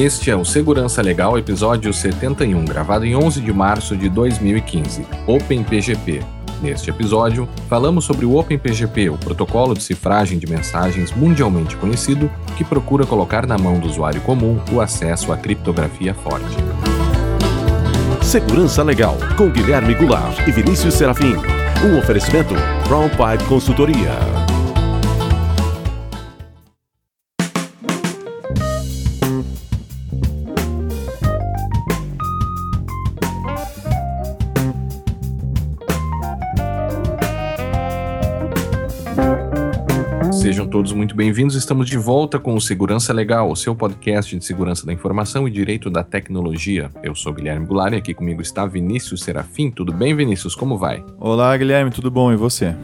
Este é o Segurança Legal, episódio 71, gravado em 11 de março de 2015, OpenPGP. Neste episódio, falamos sobre o OpenPGP, o protocolo de cifragem de mensagens mundialmente conhecido que procura colocar na mão do usuário comum o acesso à criptografia forte. Segurança Legal, com Guilherme Goulart e Vinícius Serafim. Um oferecimento Brown Pipe Consultoria. Todos muito bem-vindos. Estamos de volta com o Segurança Legal, o seu podcast de segurança da informação e direito da tecnologia. Eu sou Guilherme Goulart e aqui comigo está Vinícius Serafim. Tudo bem, Vinícius? Como vai? Olá, Guilherme, tudo bom? E você?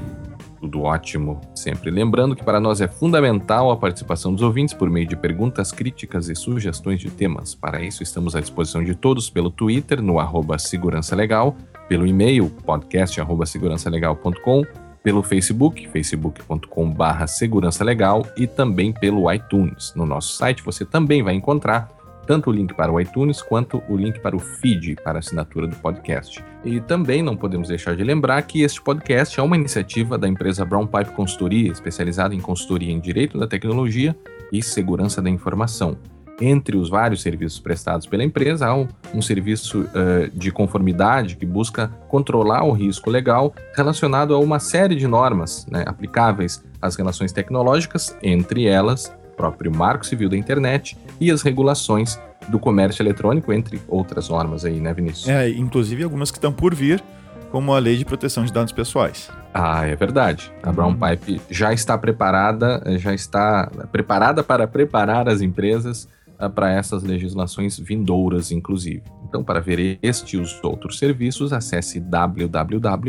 Tudo ótimo. Sempre lembrando que para nós é fundamental a participação dos ouvintes por meio de perguntas, críticas e sugestões de temas. Para isso, estamos à disposição de todos pelo Twitter, no arroba Segurança Legal, pelo e-mail podcast.segurançalegal.com pelo Facebook, facebook.com.br segurança legal e também pelo iTunes. No nosso site você também vai encontrar tanto o link para o iTunes quanto o link para o feed para assinatura do podcast. E também não podemos deixar de lembrar que este podcast é uma iniciativa da empresa Brown Pipe Consultoria, especializada em consultoria em direito da tecnologia e segurança da informação entre os vários serviços prestados pela empresa, há um, um serviço uh, de conformidade que busca controlar o risco legal relacionado a uma série de normas né, aplicáveis às relações tecnológicas, entre elas o próprio Marco Civil da Internet e as regulações do comércio eletrônico, entre outras normas aí, né, Vinícius? É, inclusive algumas que estão por vir, como a Lei de Proteção de Dados Pessoais. Ah, é verdade. A Brown uhum. Pipe já está preparada, já está preparada para preparar as empresas para essas legislações vindouras, inclusive. Então, para ver este e os outros serviços, acesse www.brpe.com.br.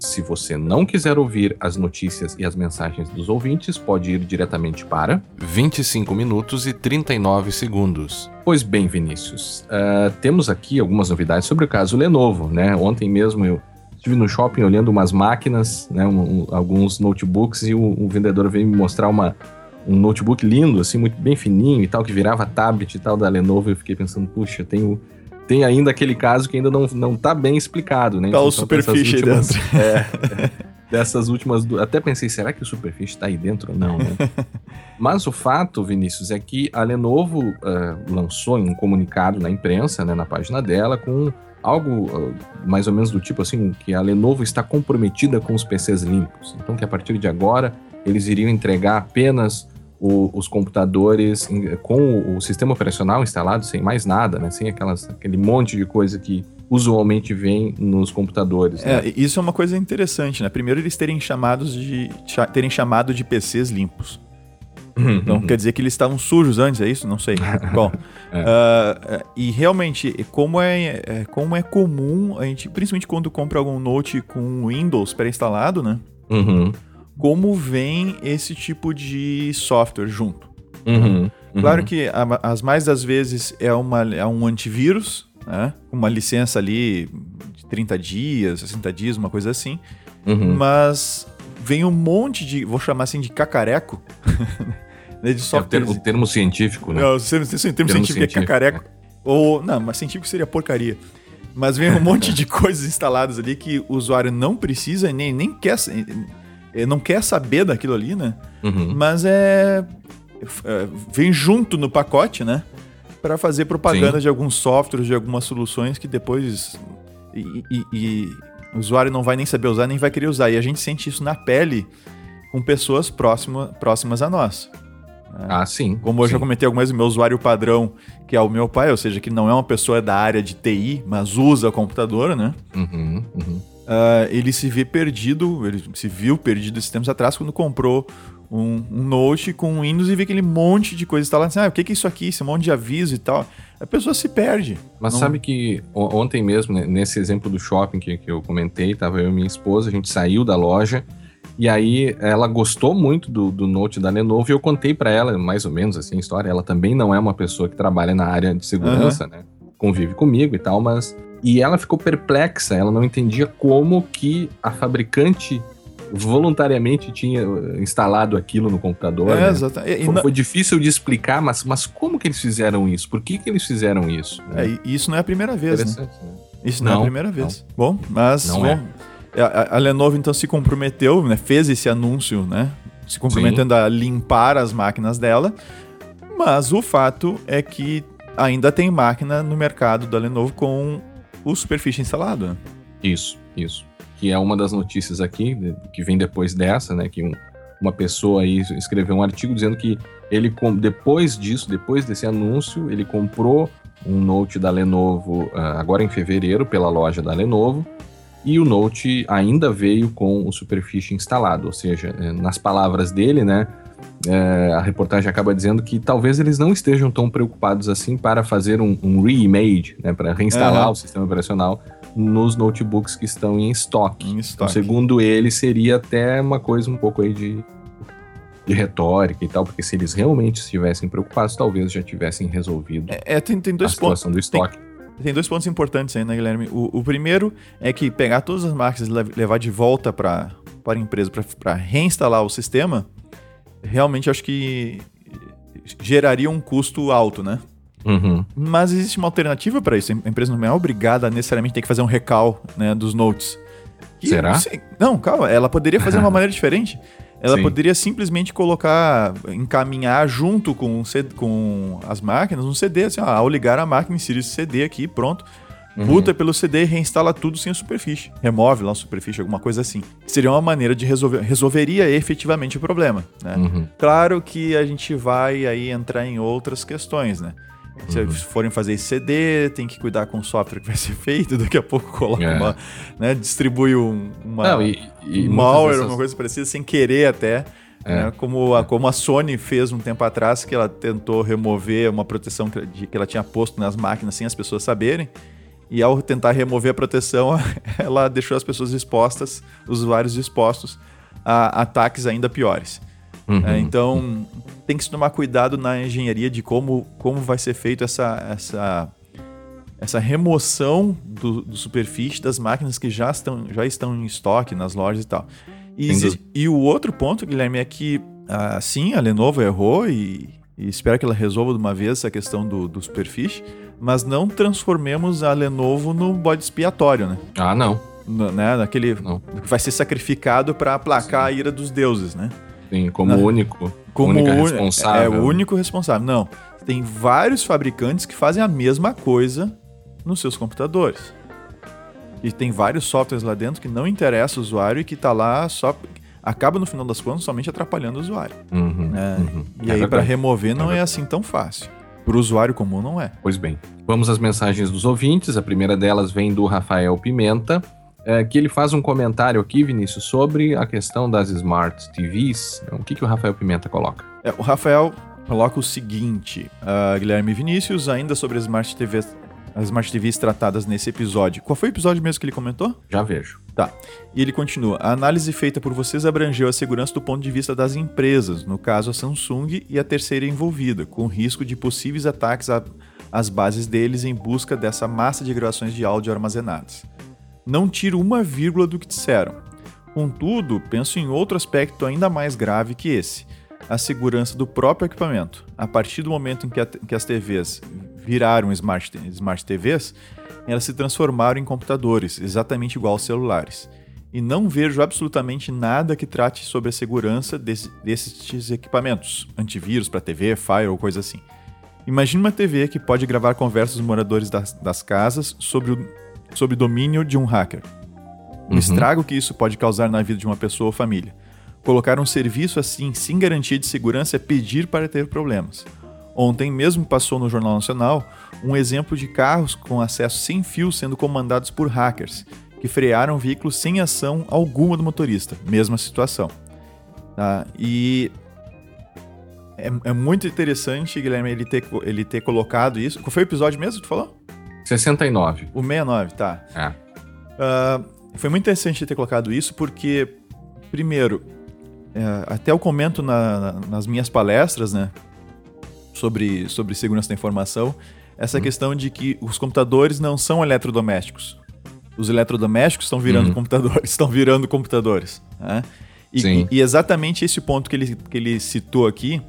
Se você não quiser ouvir as notícias e as mensagens dos ouvintes, pode ir diretamente para 25 minutos e 39 segundos. Pois bem, Vinícius, uh, temos aqui algumas novidades sobre o caso Lenovo, né? Ontem mesmo eu estive no shopping olhando umas máquinas, né, um, um, alguns notebooks e o, o, vendedor veio me mostrar uma, um notebook lindo, assim, muito bem fininho e tal, que virava tablet e tal da Lenovo. E eu fiquei pensando, puxa, tem, tem ainda aquele caso que ainda não, não tá bem explicado, né? Tá o Superfish aí dentro. É, dessas últimas. Até pensei, será que o Superfish tá aí dentro ou não, né? Mas o fato, Vinícius, é que a Lenovo uh, lançou um comunicado na imprensa, né, na página dela, com algo uh, mais ou menos do tipo assim, que a Lenovo está comprometida com os PCs limpos. Então, que a partir de agora eles iriam entregar apenas o, os computadores com o, o, sistema operacional instalado, sem mais nada, né? sem aquelas, aquele monte de coisa que usualmente vem nos computadores. Né? É, isso é uma coisa interessante, né? Primeiro eles terem chamados de terem chamado de PCs limpos. Então quer dizer que eles estavam sujos antes, é isso? Não sei. Bom, é. uh, e realmente, como é, é, como é comum, a gente, principalmente quando compra algum Note com Windows pré-instalado, né? Uhum. Como vem esse tipo de software junto. Uhum. Uhum. Claro que a, as mais das vezes é, uma, é um antivírus, né? Uma licença ali de 30 dias, 60 dias, uma coisa assim. Mas vem um monte de, vou chamar assim de cacareco, né, de. É o, termo, o termo científico, né? Não, o termo, termo, termo científico, é cacareco. É. Ou, não, mas científico seria porcaria. Mas vem um monte de coisas instaladas ali que o usuário não precisa nem, nem quer, eh, não quer saber daquilo ali, né? Uhum. Mas é, é, Vem junto no pacote, né? Para fazer propaganda Sim. de alguns softwares, de algumas soluções que depois. E, e, e, o usuário não vai nem saber usar, nem vai querer usar. E a gente sente isso na pele com pessoas próxima, próximas a nós. Né? Ah, sim. Como eu sim. já comentei algumas vezes, o meu usuário padrão, que é o meu pai, ou seja, que não é uma pessoa da área de TI, mas usa computador, né? Uhum, uhum. Uh, ele se vê perdido, ele se viu perdido esses tempos atrás quando comprou um, um Note com Windows e vê aquele monte de coisa instalada. Assim, ah, o que é isso aqui? Esse monte de aviso e tal. A pessoa se perde. Mas não... sabe que ontem mesmo, né, nesse exemplo do shopping que, que eu comentei, tava eu e minha esposa, a gente saiu da loja e aí ela gostou muito do, do Note da Lenovo e eu contei para ela, mais ou menos assim, a história. Ela também não é uma pessoa que trabalha na área de segurança, uhum. né? Convive comigo e tal, mas. E ela ficou perplexa, ela não entendia como que a fabricante voluntariamente tinha instalado aquilo no computador. É, né? exatamente. Foi, foi, difícil de explicar, mas, mas como que eles fizeram isso? Por que, que eles fizeram isso? É, isso não é a primeira vez, né? né? Isso não, não, é a primeira vez. Não. Bom, mas não bom, é. A, a, Lenovo então se comprometeu, né? Fez esse anúncio, né? Se comprometendo Sim. a limpar as máquinas dela. Mas o fato é que ainda tem máquina no mercado da Lenovo com o Superficie instalado. Né? Isso, isso. Que é uma das notícias aqui, que vem depois dessa, né? Que um, uma pessoa aí escreveu um artigo dizendo que ele, depois disso, depois desse anúncio, ele comprou um Note da Lenovo ah, agora em fevereiro pela loja da Lenovo e o Note ainda veio com o Superficie instalado, ou seja, eh, nas palavras dele, né, é, a reportagem acaba dizendo que talvez eles não estejam tão preocupados assim para fazer um, um né, para reinstalar uhum. o sistema operacional nos notebooks que estão em estoque. Em então, estoque. Então, segundo ele, seria até uma coisa um pouco aí de, de retórica e tal, porque se eles realmente estivessem preocupados, talvez já tivessem resolvido é, é tem, tem dois a situação pontos. do estoque. Tem, tem dois pontos importantes aí, né, Guilherme? O, o primeiro é que pegar todas as máquinas e levar de volta para a empresa para reinstalar o sistema, realmente acho que geraria um custo alto, né? Uhum. Mas existe uma alternativa para isso. A empresa não é obrigada a necessariamente ter que fazer um recal né, dos notes. E, Será? Não, calma. Ela poderia fazer de uma maneira diferente. Ela Sim. poderia simplesmente colocar, encaminhar junto com, com as máquinas um CD, assim, ó, ao ligar a máquina, insere esse CD aqui, pronto. Uhum. Buta pelo CD e reinstala tudo sem a superfície. Remove lá a superfície, alguma coisa assim. Seria uma maneira de resolver, resolveria efetivamente o problema. Né? Uhum. Claro que a gente vai aí entrar em outras questões, né? Se uhum. forem fazer CD, tem que cuidar com o software que vai ser feito, daqui a pouco coloca é. uma. Né, distribui um, uma, Não, e, e um malware, dessas... uma coisa parecida, sem querer até. É. Né, como, a, como a Sony fez um tempo atrás, que ela tentou remover uma proteção que, que ela tinha posto nas máquinas sem as pessoas saberem. E ao tentar remover a proteção, ela deixou as pessoas expostas, os usuários expostos a ataques ainda piores. Uhum. É, então, tem que se tomar cuidado na engenharia de como, como vai ser feito essa, essa, essa remoção do, do superfície das máquinas que já estão, já estão em estoque nas lojas e tal. E, e o outro ponto, Guilherme, é que ah, sim, a Lenovo errou e, e espero que ela resolva de uma vez essa questão do, do superfície, mas não transformemos a Lenovo no bode expiatório, né? Ah, não. No, né, naquele não. que vai ser sacrificado para aplacar sim. a ira dos deuses, né? Sim, como o único. Como única responsável. É, o único responsável. Não. Tem vários fabricantes que fazem a mesma coisa nos seus computadores. E tem vários softwares lá dentro que não interessa o usuário e que está lá só. Acaba no final das contas somente atrapalhando o usuário. Uhum, é, uhum. E é aí, para remover, não é, é assim tão fácil. Para o usuário comum, não é. Pois bem. Vamos às mensagens dos ouvintes. A primeira delas vem do Rafael Pimenta é, que ele faz um comentário aqui, Vinícius, sobre a questão das Smart TVs. O que, que o Rafael Pimenta coloca? É, o Rafael coloca o seguinte, uh, Guilherme Vinícius, ainda sobre as Smart TVs, as Smart TVs tratadas nesse episódio. Qual foi o episódio mesmo que ele comentou? Já vejo. Tá. E ele continua. A análise feita por vocês abrangeu a segurança do ponto de vista das empresas, no caso a Samsung e a terceira envolvida, com risco de possíveis ataques às bases deles em busca dessa massa de gravações de áudio armazenadas. Não tiro uma vírgula do que disseram. Contudo, penso em outro aspecto ainda mais grave que esse: a segurança do próprio equipamento. A partir do momento em que, a, que as TVs viraram smart, smart TVs, elas se transformaram em computadores, exatamente igual aos celulares. E não vejo absolutamente nada que trate sobre a segurança desse, desses equipamentos, antivírus para TV, Fire ou coisa assim. Imagine uma TV que pode gravar conversas dos moradores das, das casas sobre o sob domínio de um hacker. O uhum. estrago que isso pode causar na vida de uma pessoa ou família. Colocar um serviço assim, sem garantia de segurança, é pedir para ter problemas. Ontem mesmo passou no Jornal Nacional um exemplo de carros com acesso sem fio sendo comandados por hackers, que frearam veículos sem ação alguma do motorista. Mesma situação. Tá? E é, é, muito interessante, Guilherme, ele ter, ele ter colocado isso. Qual foi o episódio mesmo que tu falou? 69. O 69, tá. É. Uh, foi muito interessante ter colocado isso, porque, primeiro, é, até eu comento na, na, nas minhas palestras, né, sobre, sobre segurança da informação, essa hum. questão de que os computadores não são eletrodomésticos. Os eletrodomésticos estão virando Uhum. computadores, estão virando computadores. né? E, e- e exatamente esse ponto que ele, que ele citou aqui,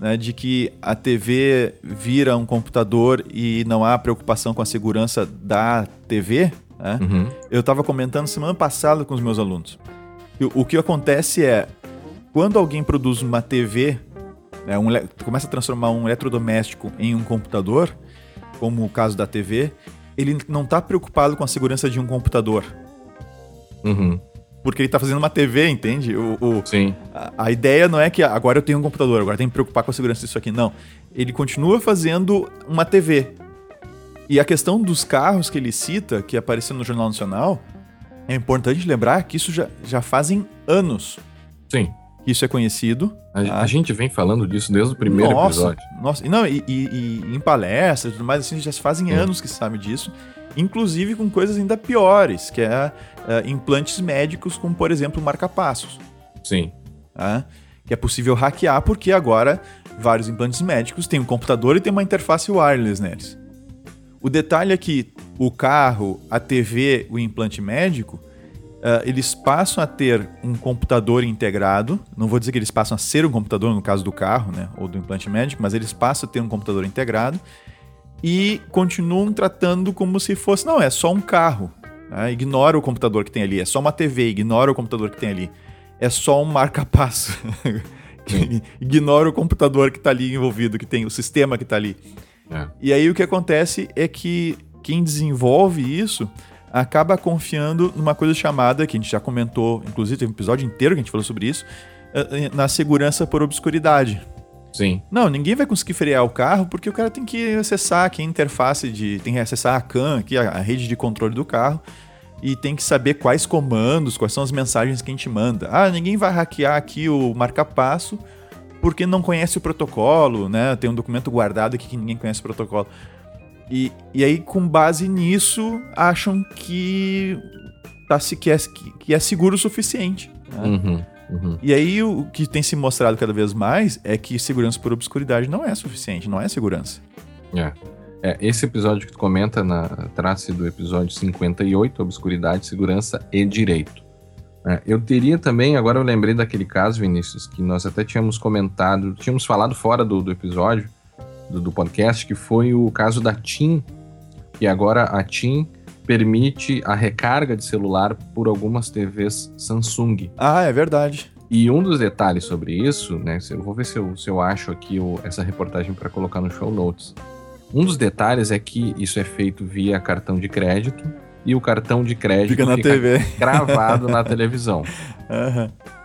né, de que a TV vira um computador e não há preocupação com a segurança da TV, né? Uhum. eu estava comentando semana passada com os meus alunos. O, o que acontece é, quando alguém produz uma TV, né, um começa a transformar um eletrodoméstico em um computador, como o caso da TV, ele não está preocupado com a segurança de um computador. Uhum. Porque ele está fazendo uma TV, entende? O, o- Sim. a, a ideia não é que ah, agora eu tenho um computador, agora tem que me preocupar com a segurança disso aqui. Não. Ele continua fazendo uma TV. E a questão dos carros que ele cita, que apareceu no Jornal Nacional, é importante lembrar que isso já, já fazem anos Sim. que isso é conhecido. A, tá? a gente vem falando disso desde o primeiro nossa, episódio. Nossa, não, e, e- e em palestras e tudo mais, assim, já se fazem anos que se sabe disso. Inclusive com coisas ainda piores, que é, é, implantes médicos, como por exemplo marca-passos. Sim. tá? que é possível hackear, porque agora vários implantes médicos têm um computador e tem uma interface wireless neles. O detalhe é que o carro, a TV, o implante médico, ah, eles passam a ter um computador integrado. Não vou dizer que eles passam a ser um computador no caso do carro, né, ou do implante médico, mas eles passam a ter um computador integrado e continuam tratando como se fosse, não, é só um carro. né? Ignora o computador que tem ali, é só uma TV, ignora o computador que tem ali. É só um marca-passo. ignora o computador que está ali envolvido, que tem o sistema que está ali. É. E aí o que acontece é que quem desenvolve isso acaba confiando numa coisa chamada, que a gente já comentou, inclusive teve um episódio inteiro que a gente falou sobre isso, eh, na segurança por obscuridade. Sim. Não, ninguém vai conseguir frear o carro porque o cara tem que acessar aqui a interface de. tem que acessar a CAN, aqui, a, a rede de controle do carro, e tem que saber quais comandos, quais são as mensagens que a gente manda. Ah, ninguém vai hackear aqui o marca-passo porque não conhece o protocolo, né? Tem um documento guardado aqui que ninguém conhece o protocolo. E, e aí, com base nisso, acham que, tá, se, que, é, que, que é seguro o suficiente. né? Uhum. Uhum. E aí o que tem se mostrado cada vez mais é que segurança por obscuridade não é suficiente, não é segurança. É. É, esse episódio que tu comenta na trata-se do episódio 58, Obscuridade, Segurança e Direito. É, eu teria também, agora eu lembrei daquele caso, Vinícius, que nós até tínhamos comentado, tínhamos falado fora do, do episódio, do, do podcast, que foi o caso da TIM, que agora a TIM permite a recarga de celular por algumas TVs Samsung. Ah, é verdade. E um dos detalhes sobre isso, né? Eu vou ver se eu, se eu acho aqui o- essa reportagem para colocar no show notes. Um dos detalhes é que isso é feito via cartão de crédito e o cartão de crédito Fica na TV. gravado na televisão.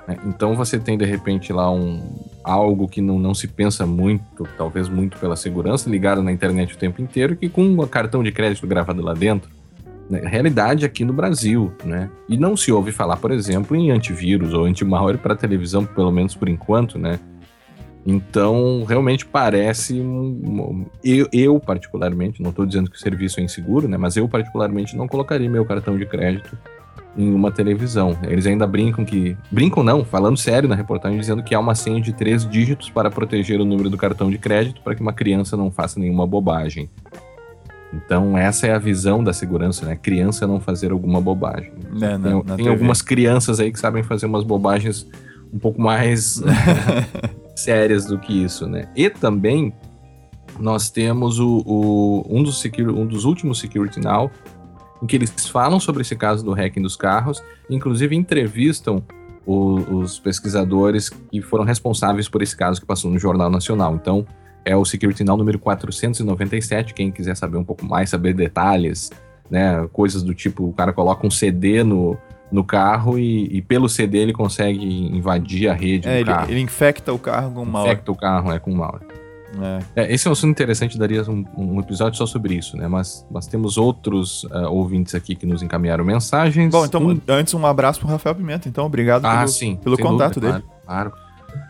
Né? Então você tem de repente lá um algo que não, não se pensa muito, talvez muito pela segurança, ligado na internet o tempo inteiro, que com um cartão de crédito gravado lá dentro. Né? Realidade aqui no Brasil, né? E não se ouve falar, por exemplo, em antivírus ou anti-malware para televisão, pelo menos por enquanto, né? Então, realmente parece. eu, eu, particularmente, não estou dizendo que o serviço é inseguro, né? Mas eu, particularmente, não colocaria meu cartão de crédito em uma televisão. Eles ainda brincam que. Brincam não, falando sério na reportagem, dizendo que há uma senha de três dígitos para proteger o número do cartão de crédito para que uma criança não faça nenhuma bobagem. Então, essa é a visão da segurança, né? Criança não fazer alguma bobagem. Né, na- tem na tem algumas crianças aí que sabem fazer umas bobagens um pouco mais sérias do que isso, né? E também nós temos o, o- um, dos um dos últimos Security Now, em que eles falam sobre esse caso do hacking dos carros, inclusive entrevistam o- os pesquisadores que foram responsáveis por esse caso que passou no Jornal Nacional. Então, é o Security Now número 497, quem quiser saber um pouco mais, saber detalhes, né, coisas do tipo, o cara coloca um CD no, no carro e, e pelo CD ele consegue invadir a rede É, do ele, carro. ele infecta o carro com mal. Infecta o carro, é, com malware. É. É, esse é um assunto interessante, daria um, um episódio só sobre isso, né? Mas nós temos outros ah, ouvintes aqui que nos encaminharam mensagens. Bom, então, Um- antes um abraço pro Rafael Pimenta, então obrigado ah, pelo, sim, pelo contato dúvida, dele. Claro, claro.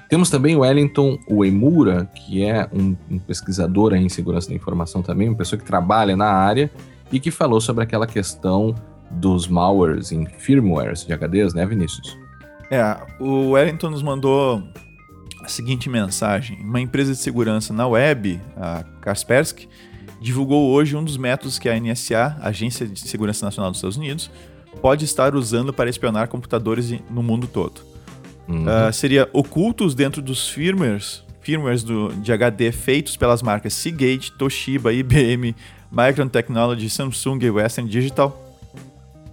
Temos também o Wellington Uemura, que é um, um pesquisador em segurança da informação também, uma pessoa que trabalha na área e que falou sobre aquela questão dos malwares em firmwares de HDs, né, Vinícius? É, o Wellington nos mandou a seguinte mensagem. Uma empresa de segurança na web, a Kaspersky, divulgou hoje um dos métodos que a NSA, Agência de Segurança Nacional dos Estados Unidos, pode estar usando para espionar computadores no mundo todo. Uhum. Uh, seria ocultos dentro dos firmwares, firmwares do, de HD feitos pelas marcas Seagate, Toshiba, IBM, Micron Technology, Samsung e Western Digital.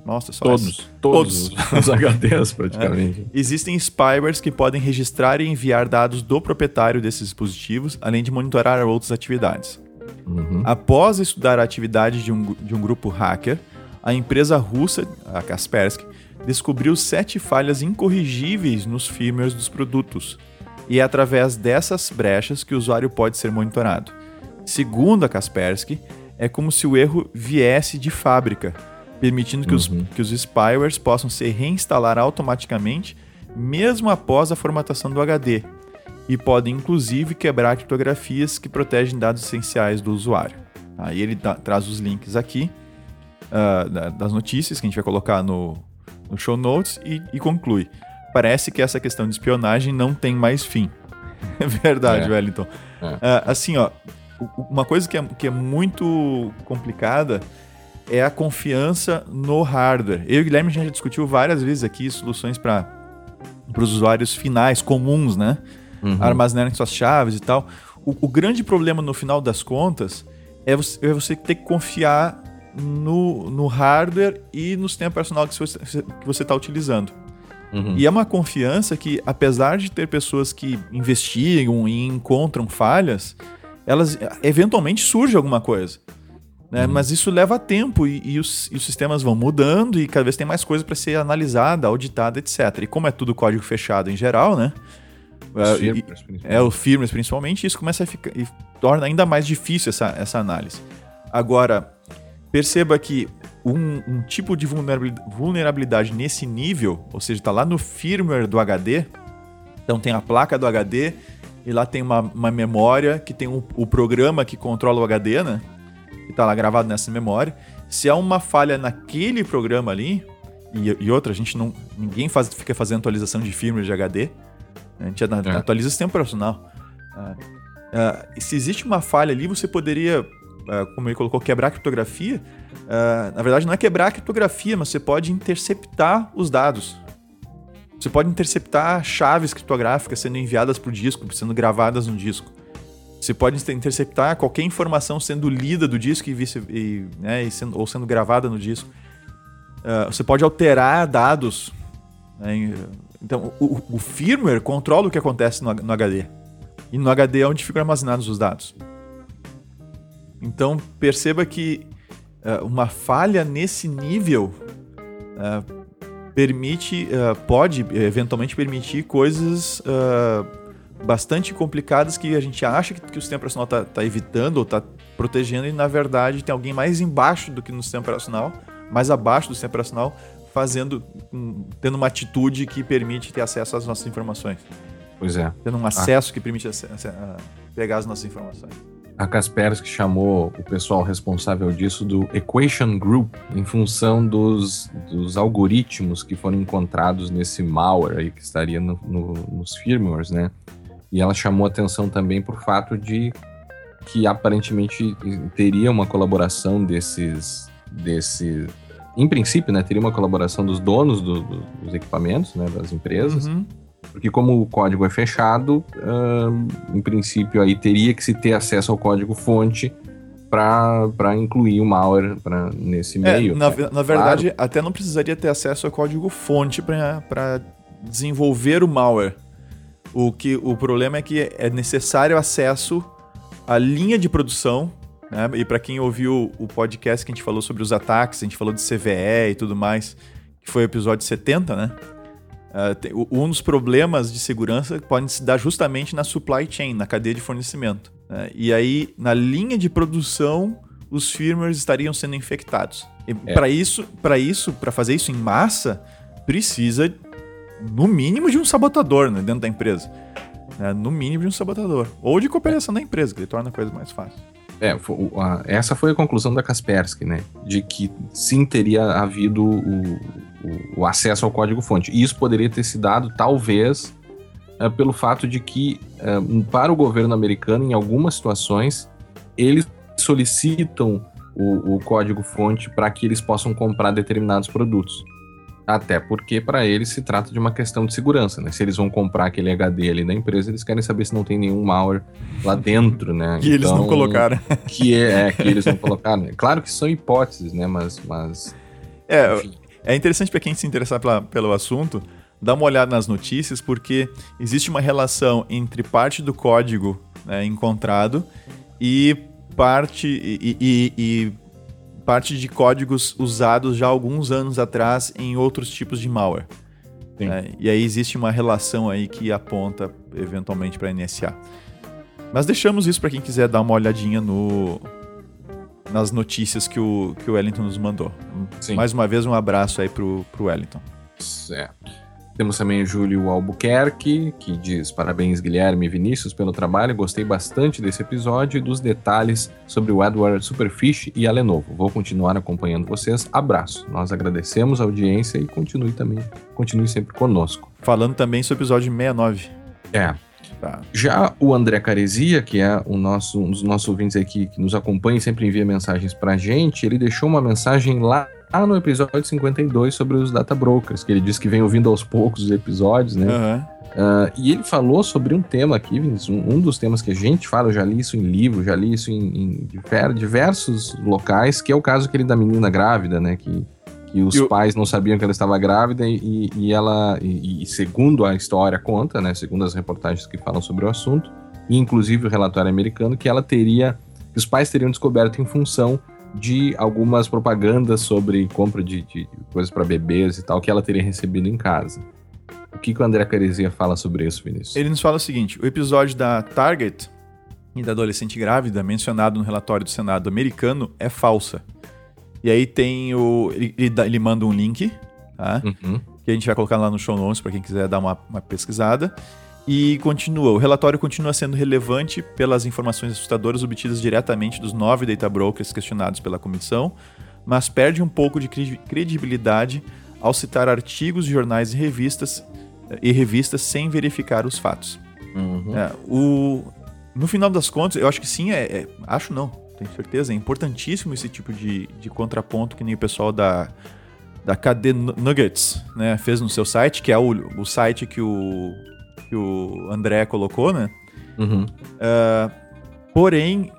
Nossa, só todos, todos, todos os HDs praticamente. É. Existem spywares que podem registrar e enviar dados do proprietário desses dispositivos, além de monitorar outras atividades. Uhum. Após estudar a atividade de um, de um grupo hacker, a empresa russa, a Kaspersky, descobriu sete falhas incorrigíveis nos firmwares dos produtos. E é através dessas brechas que o usuário pode ser monitorado. Segundo a Kaspersky, é como se o erro viesse de fábrica, permitindo que, uhum. os, que os spywares possam se reinstalar automaticamente, mesmo após a formatação do HD, e podem inclusive quebrar criptografias que protegem dados essenciais do usuário. Aí ele dá, traz os links aqui uh, das notícias que a gente vai colocar no, no show notes e, e, conclui. Parece que essa questão de espionagem não tem mais fim. É verdade, é. Wellington. É. Uh, assim, ó, uma coisa que é, que é muito complicada é a confiança no hardware. Eu e o Guilherme já discutiu várias vezes aqui soluções para os usuários finais, comuns, né? Uhum. Armazenarem suas chaves e tal. O, o, grande problema no final das contas é você, é você ter que confiar no, no hardware e no sistema operacional que você está utilizando. Uhum. E é uma confiança que, apesar de ter pessoas que investigam e encontram falhas, elas eventualmente surge alguma coisa. Né? Uhum. Mas isso leva tempo e, e, os, e, os, sistemas vão mudando e cada vez tem mais coisa para ser analisada, auditada, etc. E como é tudo código fechado em geral, né? É, é o firmware principalmente, isso começa a ficar e torna ainda mais difícil essa, essa análise. Agora, perceba que um, um tipo de vulnerabilidade nesse nível, ou seja, está lá no firmware do HD, então tem a placa do HD e lá tem uma, uma memória que tem o, o programa que controla o HD, né? Que está lá gravado nessa memória. Se há uma falha naquele programa ali, e, e outra, a gente não. Ninguém faz, fica fazendo atualização de firmware de HD. A gente é. atualiza o sistema operacional. Uh, uh, se existe uma falha ali, você poderia como ele colocou, quebrar a criptografia, uh, na verdade não é quebrar a criptografia, mas você pode interceptar os dados. Você pode interceptar chaves criptográficas sendo enviadas para o disco, sendo gravadas no disco. Você pode interceptar qualquer informação sendo lida do disco e, vice, e, né, e sendo, ou sendo gravada no disco. Uh, você pode alterar dados. Né, então, o, o, firmware controla o que acontece no, no HD. E no HD é onde ficam armazenados os dados. Então perceba que uh, uma falha nesse nível uh, permite, uh, pode eventualmente permitir coisas bastante complicadas que a gente acha que, que o sistema operacional está tá evitando ou está protegendo e na verdade tem alguém mais embaixo do que no sistema operacional, mais abaixo do sistema operacional, fazendo, um, tendo uma atitude que permite ter acesso às nossas informações. Pois é. Tendo um acesso ah. que permite pegar as nossas informações a Kaspersky chamou o pessoal responsável disso do Equation Group, em função dos, dos algoritmos que foram encontrados nesse malware aí que estaria no, no, nos firmwares, né? E ela chamou atenção também por fato de que aparentemente teria uma colaboração desses, desse, em princípio, né, teria uma colaboração dos donos do, do, dos equipamentos, né, das empresas. Uhum porque como o código é fechado, em princípio aí teria que se ter acesso ao código fonte para incluir o malware pra, nesse é, meio. Na, né? na verdade, claro. até não precisaria ter acesso ao código fonte para desenvolver o malware. O, que, o problema é que é necessário acesso à linha de produção. Né? E para quem ouviu o podcast que a gente falou sobre os ataques, a gente falou de CVE e tudo mais, que foi o episódio 70, né? Uh, um dos problemas de segurança pode se dar justamente na supply chain, na cadeia de fornecimento. Né? E aí, na linha de produção, os firmwares estariam sendo infectados. É. Para isso, para isso, para fazer isso em massa, precisa no mínimo de um sabotador né, dentro da empresa. Né? No mínimo de um sabotador. Ou de cooperação da empresa, que torna a coisa mais fácil. É, essa foi a conclusão da Kaspersky, né? De que sim teria havido o, o, acesso ao código-fonte. E isso poderia ter se dado, talvez, é, pelo fato de que, é, para o governo americano, em algumas situações, eles solicitam o, o código-fonte para que eles possam comprar determinados produtos. Até porque para eles se trata de uma questão de segurança, né? Se eles vão comprar aquele HD ali da empresa, eles querem saber se não tem nenhum malware lá dentro, né? que então, eles não então, colocaram. Que é, é, que eles não colocaram. Claro que são hipóteses, né? Mas. mas é, enfim. é interessante para quem se interessar pela, pelo assunto, dar uma olhada nas notícias, porque existe uma relação entre parte do código né, encontrado e parte e, e, e, parte de códigos usados já alguns anos atrás em outros tipos de malware. É, e aí existe uma relação aí que aponta eventualmente para NSA. Mas deixamos isso para quem quiser dar uma olhadinha no, nas notícias que o, que o Wellington nos mandou. Sim. Mais uma vez, um abraço aí pro, pro Wellington. Certo. Temos também o Júlio Albuquerque, que diz: Parabéns, Guilherme e Vinícius, pelo trabalho. Gostei bastante desse episódio e dos detalhes sobre o Edward Superfish e a Lenovo. Vou continuar acompanhando vocês. Abraço. Nós agradecemos a audiência e continue também, continue sempre conosco. Falando também sobre o episódio 69. É. Tá. Já o André Caresia, que é o nosso, um dos nossos ouvintes aqui que nos acompanha e sempre envia mensagens pra gente, ele deixou uma mensagem lá ah, no episódio 52 sobre os data brokers, que ele disse que vem ouvindo aos poucos os episódios, né? Uhum. Uh, e ele falou sobre um tema aqui, Vinícius, um, um, dos temas que a gente fala, eu já li isso em livro, já li isso em, em diversos locais, que é o caso aquele da menina grávida, né? Que, que os eu... pais não sabiam que ela estava grávida e, e ela, e, e, segundo a história conta, né? Segundo as reportagens que falam sobre o assunto, e inclusive o relatório americano, que ela teria, que os pais teriam descoberto em função de algumas propagandas sobre compra de, de coisas para bebês e tal que ela teria recebido em casa. O que, que o André Caresia fala sobre isso, Vinícius? Ele nos fala o seguinte: o episódio da Target e da adolescente grávida, mencionado no relatório do Senado americano, é falsa. E aí tem o. Ele, ele manda um link, tá? Uhum. Que a gente vai colocar lá no show notes para quem quiser dar uma, uma pesquisada. E continua, o relatório continua sendo relevante pelas informações assustadoras obtidas diretamente dos nove data brokers questionados pela comissão, mas perde um pouco de credibilidade ao citar artigos de jornais e revistas, e revistas sem verificar os fatos. Uhum. É, o, no final das contas, eu acho que sim, é, é, acho não, tenho certeza, é importantíssimo esse tipo de, de contraponto que nem o pessoal da, da KD Nuggets né, fez no seu site, que é o, o site que o que o André colocou, né? Uhum. Uh, porém,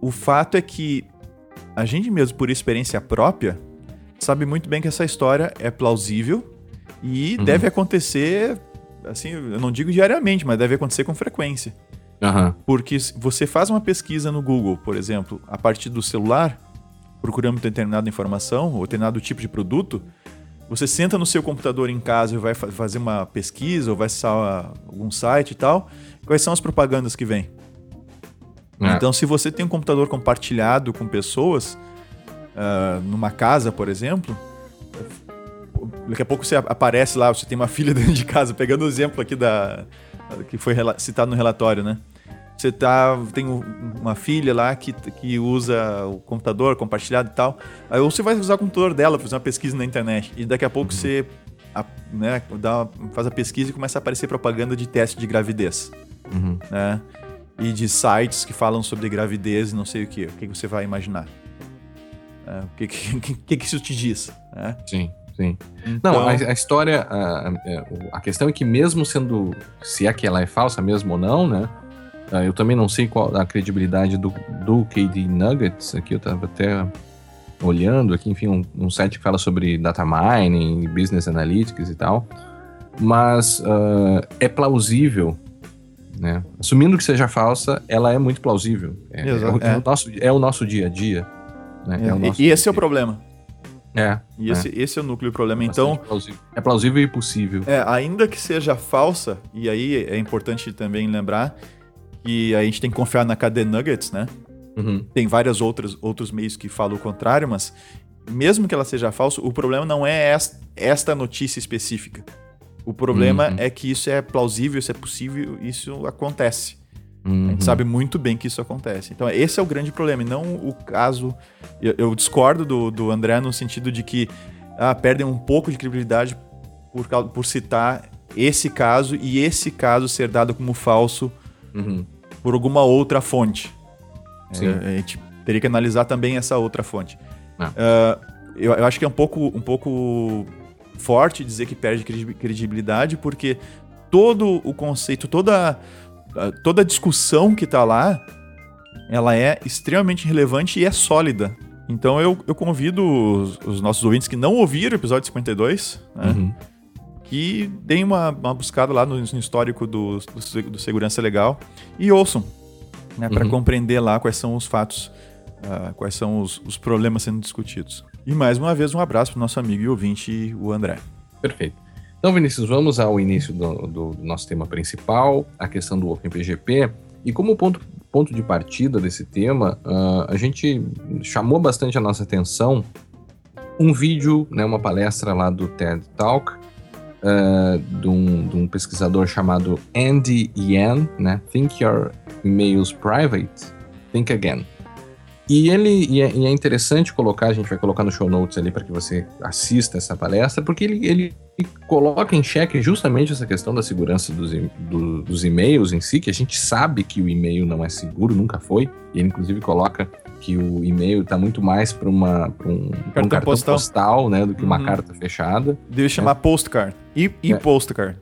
o fato é que a gente mesmo, por experiência própria, sabe muito bem que essa história é plausível e uhum. deve acontecer, assim, eu não digo diariamente, mas deve acontecer com frequência. Uhum. Porque você faz uma pesquisa no Google, por exemplo, a partir do celular, procurando determinada informação ou determinado tipo de produto, você senta no seu computador em casa e vai fa fazer uma pesquisa ou vai acessar algum site e tal. Quais são as propagandas que vêm? É. Então, se você tem um computador compartilhado com pessoas, uh, numa casa, por exemplo, daqui a pouco você aparece lá, você tem uma filha dentro de casa, pegando o exemplo aqui da que foi citado no relatório, né? Você tá, tem uma filha lá que, que usa o computador compartilhado e tal. Aí você vai usar o computador dela para fazer uma pesquisa na internet. E daqui a pouco uhum. você né, dá, faz a pesquisa e começa a aparecer propaganda de teste de gravidez. Uhum. Né? E de sites que falam sobre gravidez e não sei o que. O que você vai imaginar? É, o que, que, que, que isso te diz? Né? Sim. Sim. Então... Não, a, a história, a, a, questão é que mesmo sendo, se é que ela é falsa mesmo ou não, né? Ah, eu também não sei qual a credibilidade do, do KD Nuggets, aqui eu estava até olhando aqui, enfim, um, um, site que fala sobre data mining, business analytics e tal, mas uh, é plausível, né? Assumindo que seja falsa, ela é muito plausível. É, Exato, é, é. é o, nosso, é o nosso dia a dia. Né? É, é e esse é o problema. É. E esse, é. esse é o núcleo do problema. então. Plausível. É plausível e possível. É, ainda que seja falsa, e aí é importante também lembrar que a gente tem que confiar na KD Nuggets, né? Uhum. Tem vários outros, outros meios que falam o contrário, mas mesmo que ela seja falsa, o problema não é esta notícia específica. O problema uhum. é que isso é plausível, isso é possível, isso acontece. Uhum. A gente uhum. sabe muito bem que isso acontece. Então, esse é o grande problema, e não o caso. Eu, eu discordo do, do André no sentido de que ah, perdem um pouco de credibilidade por, por citar esse caso e esse caso ser dado como falso uhum por alguma outra fonte. É, a gente Teria que analisar também essa outra fonte. Uh, eu, eu, acho que é um pouco, um pouco forte dizer que perde credibilidade, porque todo o conceito, toda, toda a discussão que está lá, ela é extremamente relevante e é sólida. Então eu, eu convido os, os nossos ouvintes que não ouviram o episódio 52, né, uhum. Que deem uma, uma buscada lá no, no histórico do, do, do, Segurança Legal e ouçam, né, para uhum. compreender lá quais são os fatos, uh, quais são os, os problemas sendo discutidos. E mais uma vez, um abraço para o nosso amigo e ouvinte, o André. Perfeito. Então, Vinícius, vamos ao início do, do, nosso tema principal, a questão do OpenPGP. E como ponto, ponto de partida desse tema, uh, a gente chamou bastante a nossa atenção um vídeo, né, uma palestra lá do TED Talk, uh, de, um, de, um, pesquisador chamado Andy Yan, né, Think Your Emails Private, Think Again. E ele e é, e é, interessante colocar, a gente vai colocar no show notes ali para que você assista essa palestra, porque ele, ele coloca em xeque justamente essa questão da segurança dos, do, dos e-mails em si, que a gente sabe que o e-mail não é seguro, nunca foi. E ele inclusive coloca que o e-mail está muito mais para uma pra um, pra um, cartão postal, postal né, do que uma uhum. carta fechada. Deve chamar postcard. E, e é. postcard.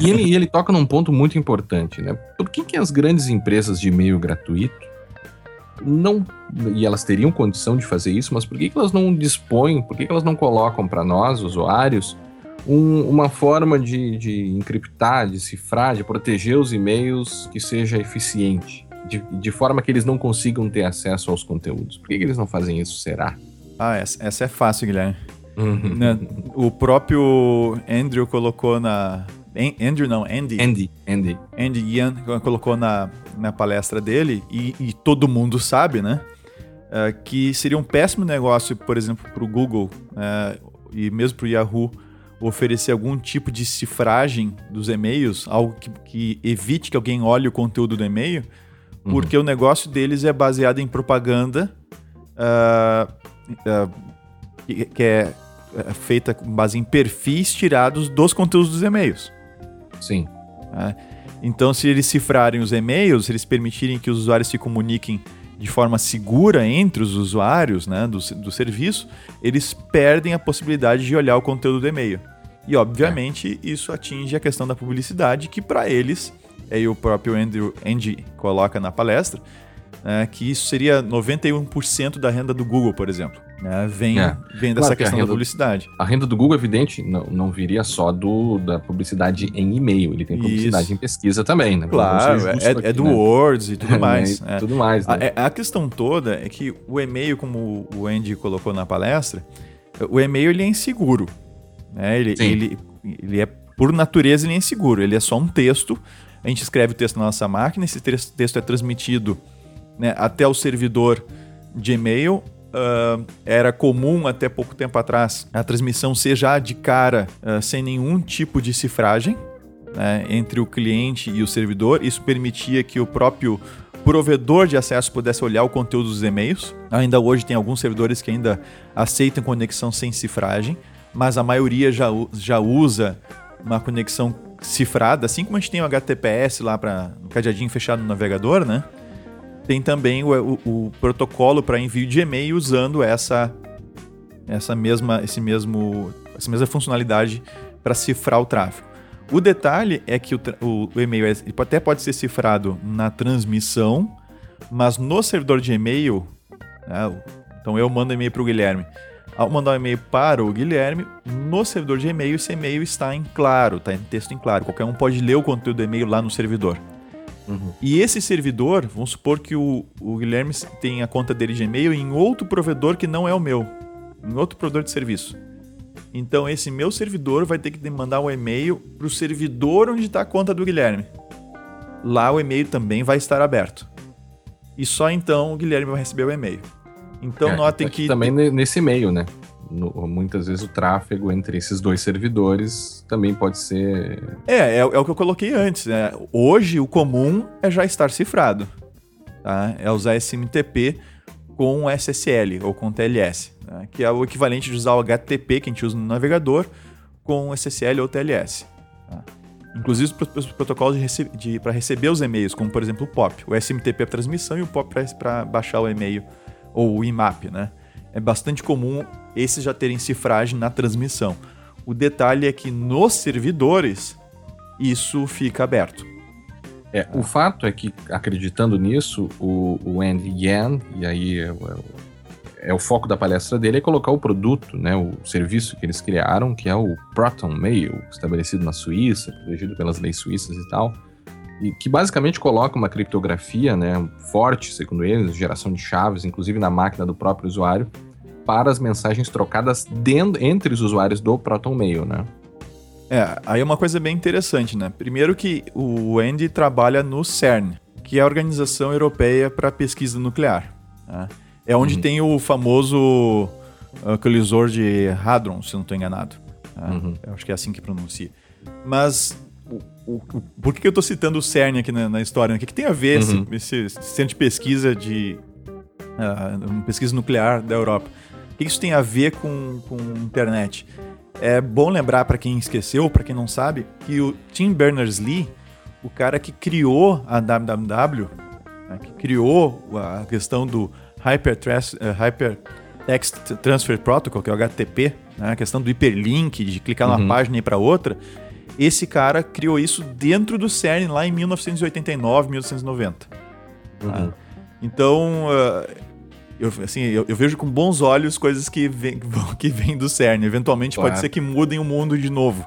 e ele, ele toca num ponto muito importante, né? Por que, que as grandes empresas de e-mail gratuito não. E elas teriam condição de fazer isso, mas por que, que elas não dispõem, por que, que elas não colocam para nós, usuários, um, uma forma de, de encriptar, de cifrar, de proteger os e-mails que seja eficiente? De, de, forma que eles não consigam ter acesso aos conteúdos. Por que, que eles não fazem isso, será? Ah, essa, essa é fácil, Guilherme. Uhum. Né? O próprio Andrew colocou na. Andrew não, Andy. Andy, Andy. Andy Ian colocou na, na palestra dele, e, e todo mundo sabe, né? É, que seria um péssimo negócio, por exemplo, para o Google é, e mesmo para o Yahoo oferecer algum tipo de cifragem dos e-mails, algo que, que evite que alguém olhe o conteúdo do e-mail, uhum. porque o negócio deles é baseado em propaganda uh, uh, que é, é feita com base em perfis tirados dos conteúdos dos e-mails. Sim. Uh, então, se eles cifrarem os e-mails, se eles permitirem que os usuários se comuniquem de forma segura entre os usuários né, do, do serviço, eles perdem a possibilidade de olhar o conteúdo do e-mail. E, obviamente, é. isso atinge a questão da publicidade, que para eles, aí o próprio Andrew, Andy coloca na palestra, é, que isso seria 91% da renda do Google, por exemplo. Né? Vem, é. vem dessa claro questão renda, da publicidade. A renda do Google, evidente, não, não viria só do, da publicidade em e-mail, ele tem publicidade Isso. em pesquisa também, né? Claro, é, aqui, é, do né? Words e tudo mais. é. Tudo mais né? a, a, questão toda é que o e-mail, como o Andy colocou na palestra, o e-mail ele é inseguro. Né? Ele, ele, ele é, por natureza, ele é inseguro. Ele é só um texto. A gente escreve o texto na nossa máquina, esse texto é transmitido né, até o servidor de e-mail Uh, era comum até pouco tempo atrás a transmissão ser já de cara uh, sem nenhum tipo de cifragem né, entre o cliente e o servidor. Isso permitia que o próprio provedor de acesso pudesse olhar o conteúdo dos e-mails. Ainda hoje tem alguns servidores que ainda aceitam conexão sem cifragem, mas a maioria já, já usa uma conexão cifrada, assim como a gente tem o HTTPS lá para um cadeadinho fechado no navegador, né? tem também o, o, o protocolo para envio de e-mail usando essa essa mesma esse mesmo essa mesma funcionalidade para cifrar o tráfego. O detalhe é que o, o, e-mail é, até pode ser cifrado na transmissão, mas no servidor de e-mail, né, então eu mando e-mail para o Guilherme. Ao mandar um e-mail para o Guilherme, no servidor de e-mail, esse e-mail está em claro, está em texto em claro. Qualquer um pode ler o conteúdo do e-mail lá no servidor. Uhum. E esse servidor, vamos supor que o, o Guilherme tem a conta dele de e-mail em outro provedor que não é o meu, em outro provedor de serviço. Então esse meu servidor vai ter que mandar um e-mail para o servidor onde está a conta do Guilherme. Lá o e-mail também vai estar aberto. E só então o Guilherme vai receber o e-mail. Então é, notem que. Também nesse e-mail, né? no, muitas vezes o tráfego entre esses dois servidores também pode ser. É, é, é o que eu coloquei antes. Né? Hoje o comum é já estar cifrado. Tá? É usar SMTP com SSL ou com TLS, né? que é o equivalente de usar o HTTP que a gente usa no navegador com SSL ou TLS. Tá? inclusive os protocolos para receber os e-mails, como por exemplo o POP, o SMTP para transmissão e o POP para baixar o e-mail ou o IMAP, né? É bastante comum esses já terem cifragem na transmissão. O detalhe é que nos servidores isso fica aberto. É, o fato é que, acreditando nisso, o, o Andy Yan, e aí é, é, é, o foco da palestra dele, é colocar o produto, né, o serviço que eles criaram, que é o Proton Mail, estabelecido na Suíça, protegido pelas leis suíças e tal, e que basicamente coloca uma criptografia né, forte, segundo eles, geração de chaves, inclusive na máquina do próprio usuário, para as mensagens trocadas dentro, entre os usuários do Proton Mail, né? É, aí é uma coisa bem interessante, né? Primeiro que o Andy trabalha no CERN, que é a Organização Europeia para Pesquisa Nuclear. Né? É onde uhum. tem o famoso uh, colisor de Hadron, se não estou enganado. Né? Uhum. Acho que é assim que pronuncia. Mas o, o, por que eu estou citando o CERN aqui na, na história? O que, que, tem a ver uhum. esse, esse, centro de pesquisa de uh, pesquisa nuclear da Europa? O que isso tem a ver com, com internet? É bom lembrar para quem esqueceu, para quem não sabe, que o Tim Berners-Lee, o cara que criou a www, né, que criou a questão do Hypertext uh, Hyper Transfer Protocol, que é o HTTP, né, a questão do hiperlink, de clicar numa uhum. página e ir para outra, esse cara criou isso dentro do CERN lá em 1989, 1990. Uhum. Tá? Então, uh, eu, assim, eu, eu, vejo com bons olhos coisas que vêm que vem do CERN. Eventualmente claro. pode ser que mudem o mundo de novo.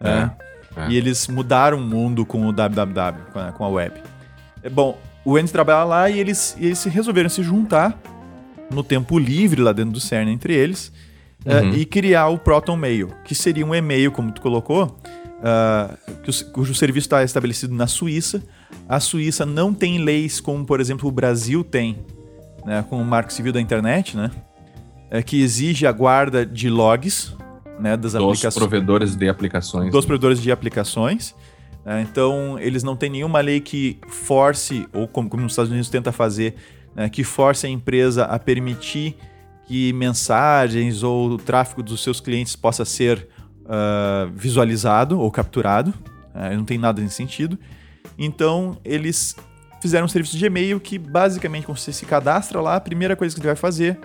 É, né? é. E eles mudaram o mundo com o www, com a, com a web. É, bom, o Andy trabalha lá e eles, eles resolveram se juntar no tempo livre lá dentro do CERN entre eles é, uhum. uh, e criar o Proton Mail, que seria um e-mail, como tu colocou, uh, cujo serviço está estabelecido na Suíça. A Suíça não tem leis como, por exemplo, o Brasil tem né, com o Marco Civil da Internet, né, é, que exige a guarda de logs né, das dos aplicações. provedores de aplicações. Dos né? provedores de aplicações. Né, então, eles não têm nenhuma lei que force, ou como, como os Estados Unidos tenta fazer, né, que force a empresa a permitir que mensagens ou o tráfego dos seus clientes possa ser uh, visualizado ou capturado. Uh, não tem nada nesse sentido. Então, eles fizeram um serviço de e-mail que basicamente, quando você se cadastra lá, a primeira coisa que ele vai fazer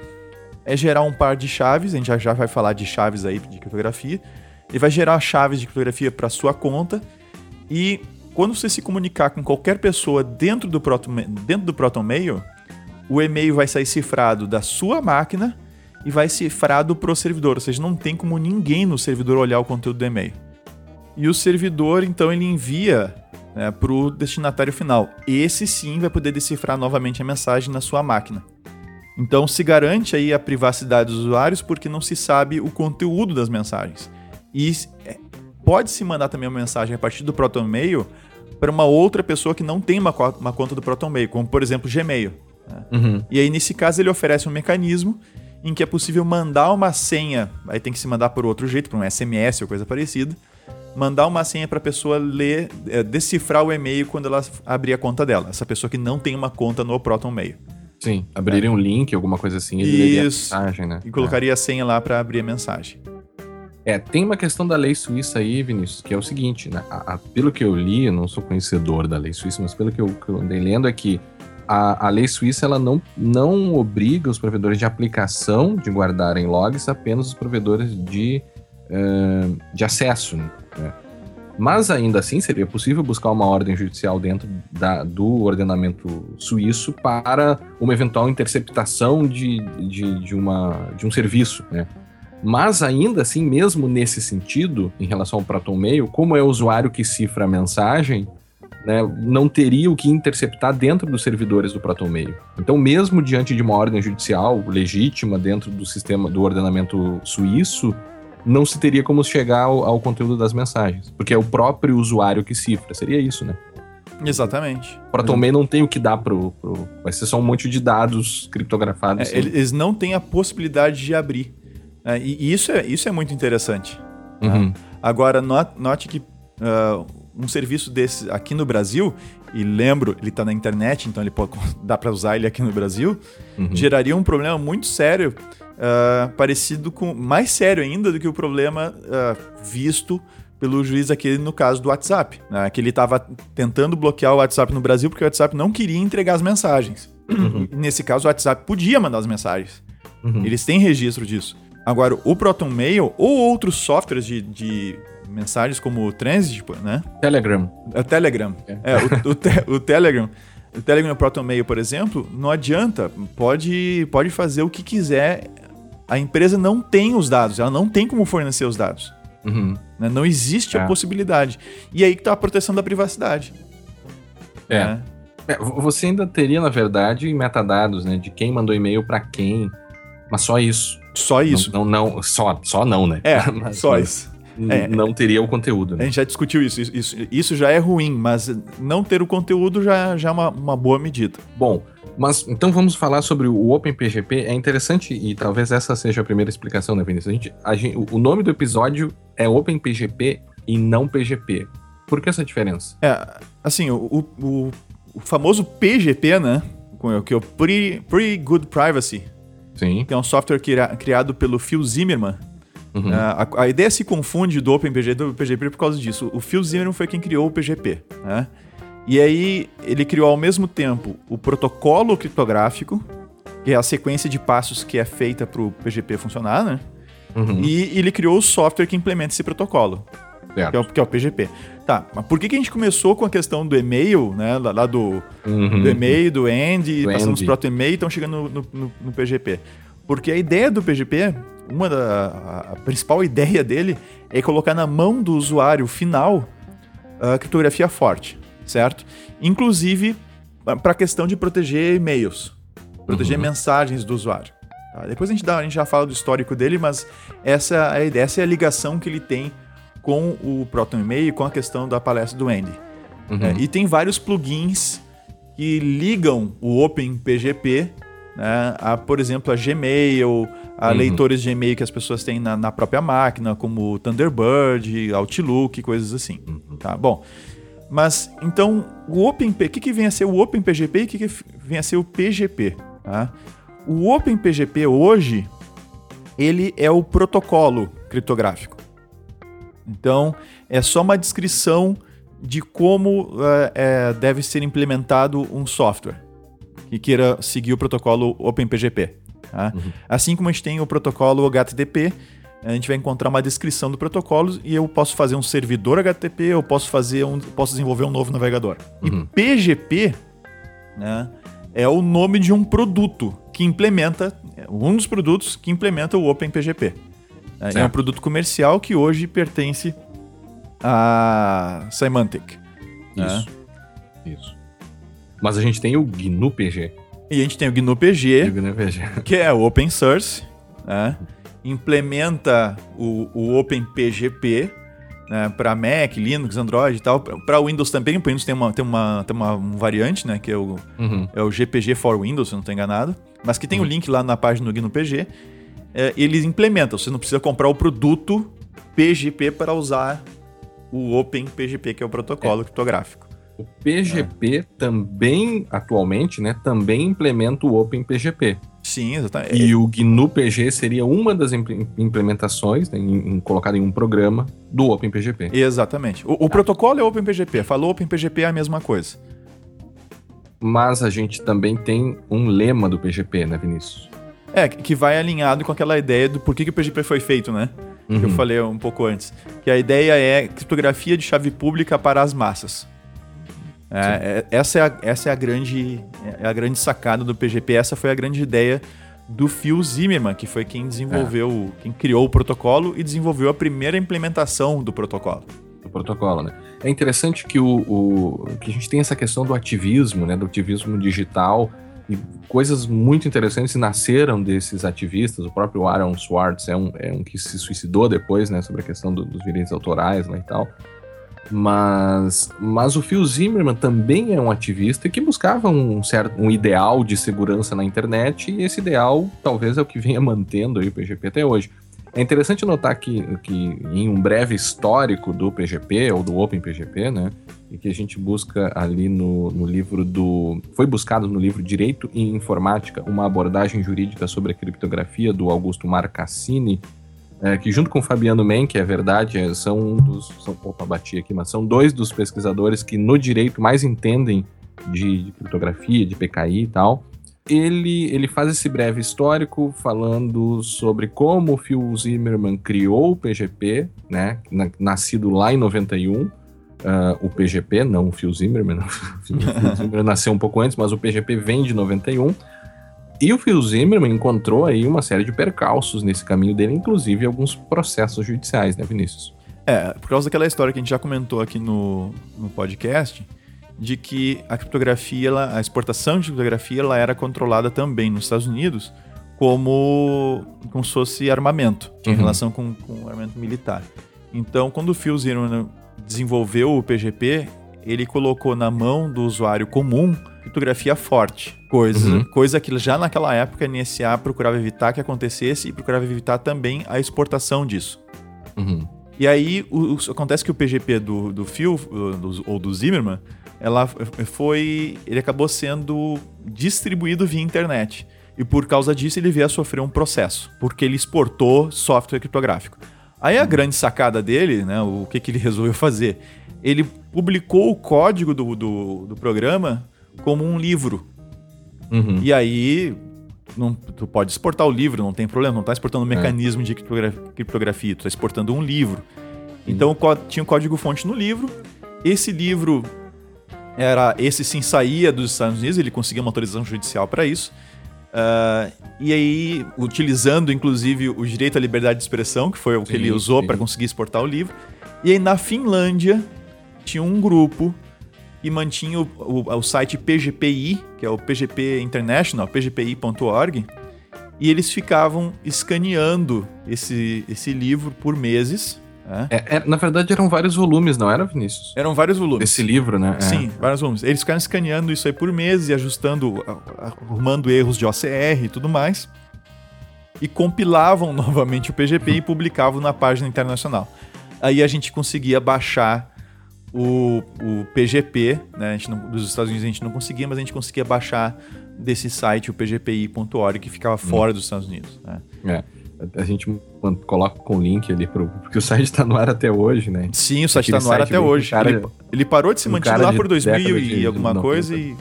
é gerar um par de chaves. A gente já, já vai falar de chaves aí de criptografia. Ele vai gerar chaves de criptografia para sua conta e quando você se comunicar com qualquer pessoa dentro do Proton, dentro do Proton Mail, o e-mail vai sair cifrado da sua máquina e vai cifrado para o servidor, ou seja, não tem como ninguém no servidor olhar o conteúdo do e-mail. E o servidor, então, ele envia né, para o destinatário final. Esse sim vai poder decifrar novamente a mensagem na sua máquina. Então se garante aí a privacidade dos usuários porque não se sabe o conteúdo das mensagens. E é, pode-se mandar também uma mensagem a partir do Proton Mail para uma outra pessoa que não tem uma, uma conta do Proton Mail, como por exemplo Gmail. Né? Uhum. E aí nesse caso ele oferece um mecanismo em que é possível mandar uma senha, aí tem que se mandar por outro jeito, por um SMS ou coisa parecida, mandar uma senha para a pessoa ler, é, decifrar o e-mail quando ela abrir a conta dela. Essa pessoa que não tem uma conta no Proton Mail. Sim, abriria é. um link, alguma coisa assim, e Isso. a mensagem, né? E colocaria é. a senha lá para abrir a mensagem. É, tem uma questão da lei suíça aí, Vinícius, que é o seguinte, né? A, a, pelo que eu li, eu não sou conhecedor da lei suíça, mas pelo que eu, que eu andei lendo é que a, a lei suíça ela não, não obriga os provedores de aplicação de guardarem logs, apenas os provedores de, uh, de acesso. Né? Mas ainda assim seria possível buscar uma ordem judicial dentro da, do ordenamento suíço para uma eventual interceptação de, de, de, uma, de um serviço. Né? Mas ainda assim, mesmo nesse sentido, em relação ao Proton Mail, como é o usuário que cifra a mensagem, né, não teria o que interceptar dentro dos servidores do Proton Mail. Então, mesmo diante de uma ordem judicial legítima dentro do sistema do ordenamento suíço, não se teria como chegar ao, ao conteúdo das mensagens. Porque é o próprio usuário que cifra. Seria isso, né? Exatamente. Proton Mail não tem o que dar pro, pro, Vai ser só um monte de dados criptografados. É, eles não têm a possibilidade de abrir. É, e isso é, isso é muito interessante. Tá? Uhum. Agora, note, note que uh, um serviço desse aqui no Brasil, e lembro, ele está na internet, então ele pode, dá para usar ele aqui no Brasil, uhum. geraria um problema muito sério uh, parecido com. mais sério ainda do que o problema uh, visto pelo juiz aquele no caso do WhatsApp, né? que ele estava tentando bloquear o WhatsApp no Brasil porque o WhatsApp não queria entregar as mensagens. Uhum. Nesse caso, o WhatsApp podia mandar as mensagens. Uhum. Eles têm registro disso. Agora, o Proton Mail ou outros softwares de, de mensagens como o Transit, né? Telegram. É, Telegram. É, é o, o, te, o Telegram. O Telegram Proton Mail, por exemplo, não adianta. Pode, pode fazer o que quiser. A empresa não tem os dados, ela não tem como fornecer os dados. Uhum. Né? Não existe é. a possibilidade. E aí que está a proteção da privacidade. É. Né? é. Você ainda teria, na verdade, metadados, né? De quem mandou e-mail para quem. Mas só isso. Só isso. Não, não, não só, só não, né? É, mas, só mas... isso é, não teria o conteúdo. Né? A gente já discutiu isso, isso, isso. já é ruim, mas não ter o conteúdo já, já é uma, uma boa medida. Bom, mas então vamos falar sobre o OpenPGP. É interessante e talvez essa seja a primeira explicação, né, Vinícius? A gente, a gente, o nome do episódio é OpenPGP e não PGP. Por que essa diferença? É, assim, o, o, o famoso PGP, né? Que é o Pretty, Pretty Good Privacy. Sim. Que é um software criado pelo Phil Zimmerman, Uhum. A, a, ideia se confunde do OpenPGP do PGP por causa disso. O Phil Zimmerman foi quem criou o PGP, né? E aí ele criou ao mesmo tempo o protocolo criptográfico, que é a sequência de passos que é feita para o PGP funcionar, né? Uhum. E ele criou o software que implementa esse protocolo, que é, o, que é, o, PGP. Tá, mas por que, que a gente começou com a questão do e-mail, né? Lá, lá do, uhum. do e-mail, do end, do passamos para o e-mail e estão chegando no, no, no PGP. Porque a ideia do PGP uma da a principal ideia dele é colocar na mão do usuário final a criptografia forte, certo? Inclusive para a questão de proteger e-mails, proteger uhum. mensagens do usuário. Tá? Depois a gente, dá, a gente já fala do histórico dele, mas essa é a ideia, essa é a ligação que ele tem com o Proton e-mail, com a questão da palestra do Andy. Uhum. É, e tem vários plugins que ligam o OpenPGP né, a, por exemplo, a Gmail, a uhum. leitores de e-mail que as pessoas têm na, na, própria máquina, como Thunderbird, Outlook, coisas assim. Uhum. Tá bom. Mas então o OpenP, o que, que vem a ser o OpenPGP e o que, que vem a ser o PGP? Tá? O OpenPGP hoje ele é o protocolo criptográfico. Então é só uma descrição de como é, é, deve ser implementado um software que queira seguir o protocolo OpenPGP. Tá? Uhum. Assim como a gente tem o protocolo HTTP, a gente vai encontrar uma descrição do protocolo e eu posso fazer um servidor HTTP, eu posso fazer um, posso desenvolver um novo navegador. Uhum. E PGP, né, é o nome de um produto que implementa um dos produtos que implementa o OpenPGP. É, é um produto comercial que hoje pertence a Symantec. Né? Isso. Né? Isso. Mas a gente tem o GNU PG. E a gente tem o GNU PG, GNU PG. que é o open source, né? implementa o, o OpenPGP né, para Mac, Linux, Android e tal. Para Windows também, o Windows tem uma, tem uma, tem uma variante, né, que é o, uhum. é o GPG for Windows, se não estou enganado, mas que tem o uhum. um link lá na página do GNU PG. É, eles implementam, você não precisa comprar o produto PGP para usar o OpenPGP, que é o protocolo é. criptográfico. O PGP também, atualmente, né, também implementa o OpenPGP. Sim, exatamente. E o GNU PG seria uma das implementações, né, em, em, colocada em um programa do OpenPGP. Exatamente. O, o ah. protocolo é OpenPGP, falou OpenPGP é a mesma coisa. Mas a gente também tem um lema do PGP, né, Vinícius? É, que vai alinhado com aquela ideia do porquê que o PGP foi feito, né? Uhum. Que eu uhum. falei um pouco antes. Que a ideia é criptografia de chave pública para as massas. É, é, essa, é a, essa é a grande é a grande sacada do PGP, essa foi a grande ideia do Phil Zimmerman, que foi quem desenvolveu, é. quem criou o protocolo e desenvolveu a primeira implementação do protocolo. Do protocolo, né? É interessante que, o, o, que a gente tem essa questão do ativismo, né? Do ativismo digital e coisas muito interessantes nasceram desses ativistas. O próprio Aaron Swartz é um, é um que se suicidou depois, né? Sobre a questão do, dos direitos autorais lá e tal. Mas, mas o Phil Zimmerman também é um ativista que buscava um certo um ideal de segurança na internet e esse ideal talvez é o que venha mantendo o PGP até hoje. É interessante notar que, que em um breve histórico do PGP ou do OpenPGP, né, e que a gente busca ali no, no livro do. Foi buscado no livro Direito e Informática, uma abordagem jurídica sobre a criptografia do Augusto Marcassini, é, que junto com o Fabiano Men, que é verdade, é, são um dos. São, opa, bati aqui, mas são dois dos pesquisadores que no direito mais entendem de, de criptografia, de PKI e tal. Ele, ele faz esse breve histórico falando sobre como o Phil Zimmermann criou o PGP, né, na, nascido lá em 91, uh, o PGP, não o Phil Zimmermann, o Phil Zimmermann nasceu um pouco antes, mas o PGP vem de 91, e o Phil Zimmermann encontrou aí uma série de percalços nesse caminho dele, inclusive alguns processos judiciais, né, Vinícius? É, por causa daquela história que a gente já comentou aqui no, no podcast, de que a criptografia, ela, a exportação de criptografia, ela era controlada também nos Estados Unidos como, como se fosse armamento, uhum. em relação com, com armamento militar. Então, quando o Phil Zimmermann desenvolveu o PGP, ele colocou na mão do usuário comum criptografia forte. Coisa, uhum. coisa que já naquela época a NSA procurava evitar que acontecesse e procurava evitar também a exportação disso. Uhum. E aí o, o, acontece que o PGP do, do Phil, do, ou do Zimmerman, ela foi. ele acabou sendo distribuído via internet. E por causa disso ele veio a sofrer um processo, porque ele exportou software criptográfico. Aí a uhum. grande sacada dele, né, o que, que ele resolveu fazer? Ele publicou o código do, do, do programa como um livro. Uhum. E aí, não, tu pode exportar o livro, não tem problema, não está exportando um é. mecanismo de criptografia, tu está exportando um livro. Então tinha o código-fonte no livro. Esse livro era esse sim saía dos Estados Unidos, ele conseguia uma autorização judicial para isso. Uh, e aí, utilizando inclusive o direito à liberdade de expressão, que foi o que sim, ele usou para conseguir exportar o livro. E aí, na Finlândia, tinha um grupo e mantinha o, o, o site PGPI, que é o PGP International, pgpi.org, e eles ficavam escaneando esse, esse livro por meses. Né? É, é, na verdade, eram vários volumes, não era, Vinícius? Eram vários volumes. Esse livro, né? É. Sim, vários volumes. Eles ficaram escaneando isso aí por meses e ajustando, arrumando erros de OCR e tudo mais. E compilavam novamente o PGP e publicavam na página internacional. Aí a gente conseguia baixar o, o PGP, né? Não, dos Estados Unidos a gente não conseguia, mas a gente conseguia baixar desse site, o pgpi.org, que ficava fora hum. dos Estados Unidos. Né? É. A gente coloca com o link ali, pro, porque o site está no ar até hoje, né? Sim, o site está no ar até hoje. Cara, ele, ele, parou de se manter lá por 2000 e alguma coisa e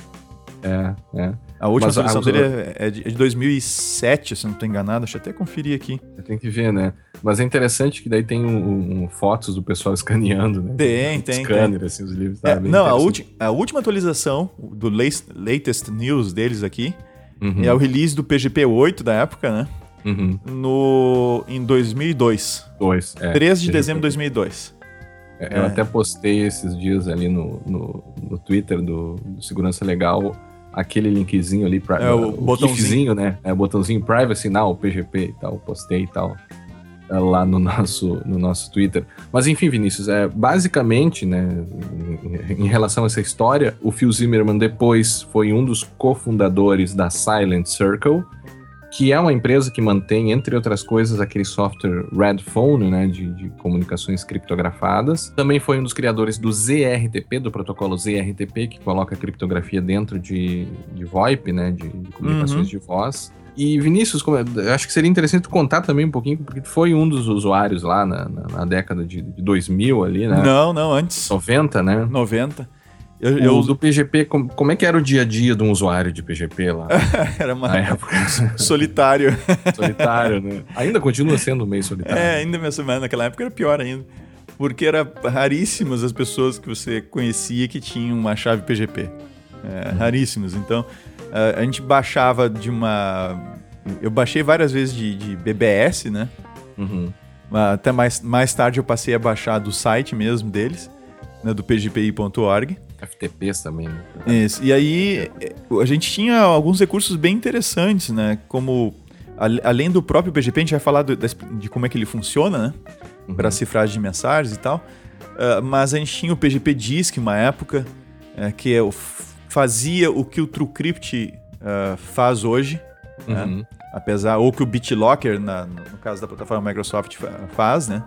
é, é. A última Mas, atualização dele é, é, de, 2007, se não estou enganado. Deixa eu até conferir aqui. Tem que ver, né? Mas é interessante que daí tem um, um fotos do pessoal escaneando, né? Tem, tem. Scanner, tem. assim, os livros. Tá é, não, a, a última atualização do latest news deles aqui uhum. é o release do PGP 8 da época, né? Uhum. No, em 2002. Dois, é, 13 de dezembro de 2002. É, eu é. até postei esses dias ali no, no, no Twitter do, do Segurança Legal aquele linkzinho ali, pra, é, o, o botãozinho, né? É o botãozinho Privacy Now, PGP e tal, postei e tal é, lá no nosso, no nosso Twitter. Mas enfim, Vinícius, é, basicamente, né, em relação a essa história, o Phil Zimmerman depois foi um dos cofundadores da Silent Circle, que é uma empresa que mantém, entre outras coisas, aquele software Red Phone, né, de, de, comunicações criptografadas. Também foi um dos criadores do ZRTP, do protocolo ZRTP, que coloca a criptografia dentro de, de VoIP, né, de, de comunicações uhum. de voz. E Vinícius, é, acho que seria interessante contar também um pouquinho, porque tu foi um dos usuários lá na, na, na década de, de 2000 ali, né? Não, não, antes. 90, né? 90. Eu, o eu... do PGP, como, como, é que era o dia a dia de um usuário de PGP lá? era uma época. solitário. solitário, né? Ainda continua sendo meio solitário. É, ainda mesmo, mas naquela época era pior ainda. Porque era raríssimas as pessoas que você conhecia que tinham uma chave PGP. É, uhum. Raríssimas. Então, a gente baixava de uma. Eu baixei várias vezes de, de BBS, né? Uhum. Até mais, mais tarde eu passei a baixar do site mesmo deles, né, do pgpi.org. FTPs também. Né? Isso. E aí a gente tinha alguns recursos bem interessantes, né? Como além do próprio PGP, a gente vai falar do, de como é que ele funciona, né? Uhum. Para cifragem de mensagens e tal. Uh, mas a gente tinha o PGP Disk, uma época, uh, que é o, fazia o que o TrueCrypt uh, faz hoje, né? uhum. né? apesar ou que o BitLocker, na, no caso da plataforma Microsoft, faz, né?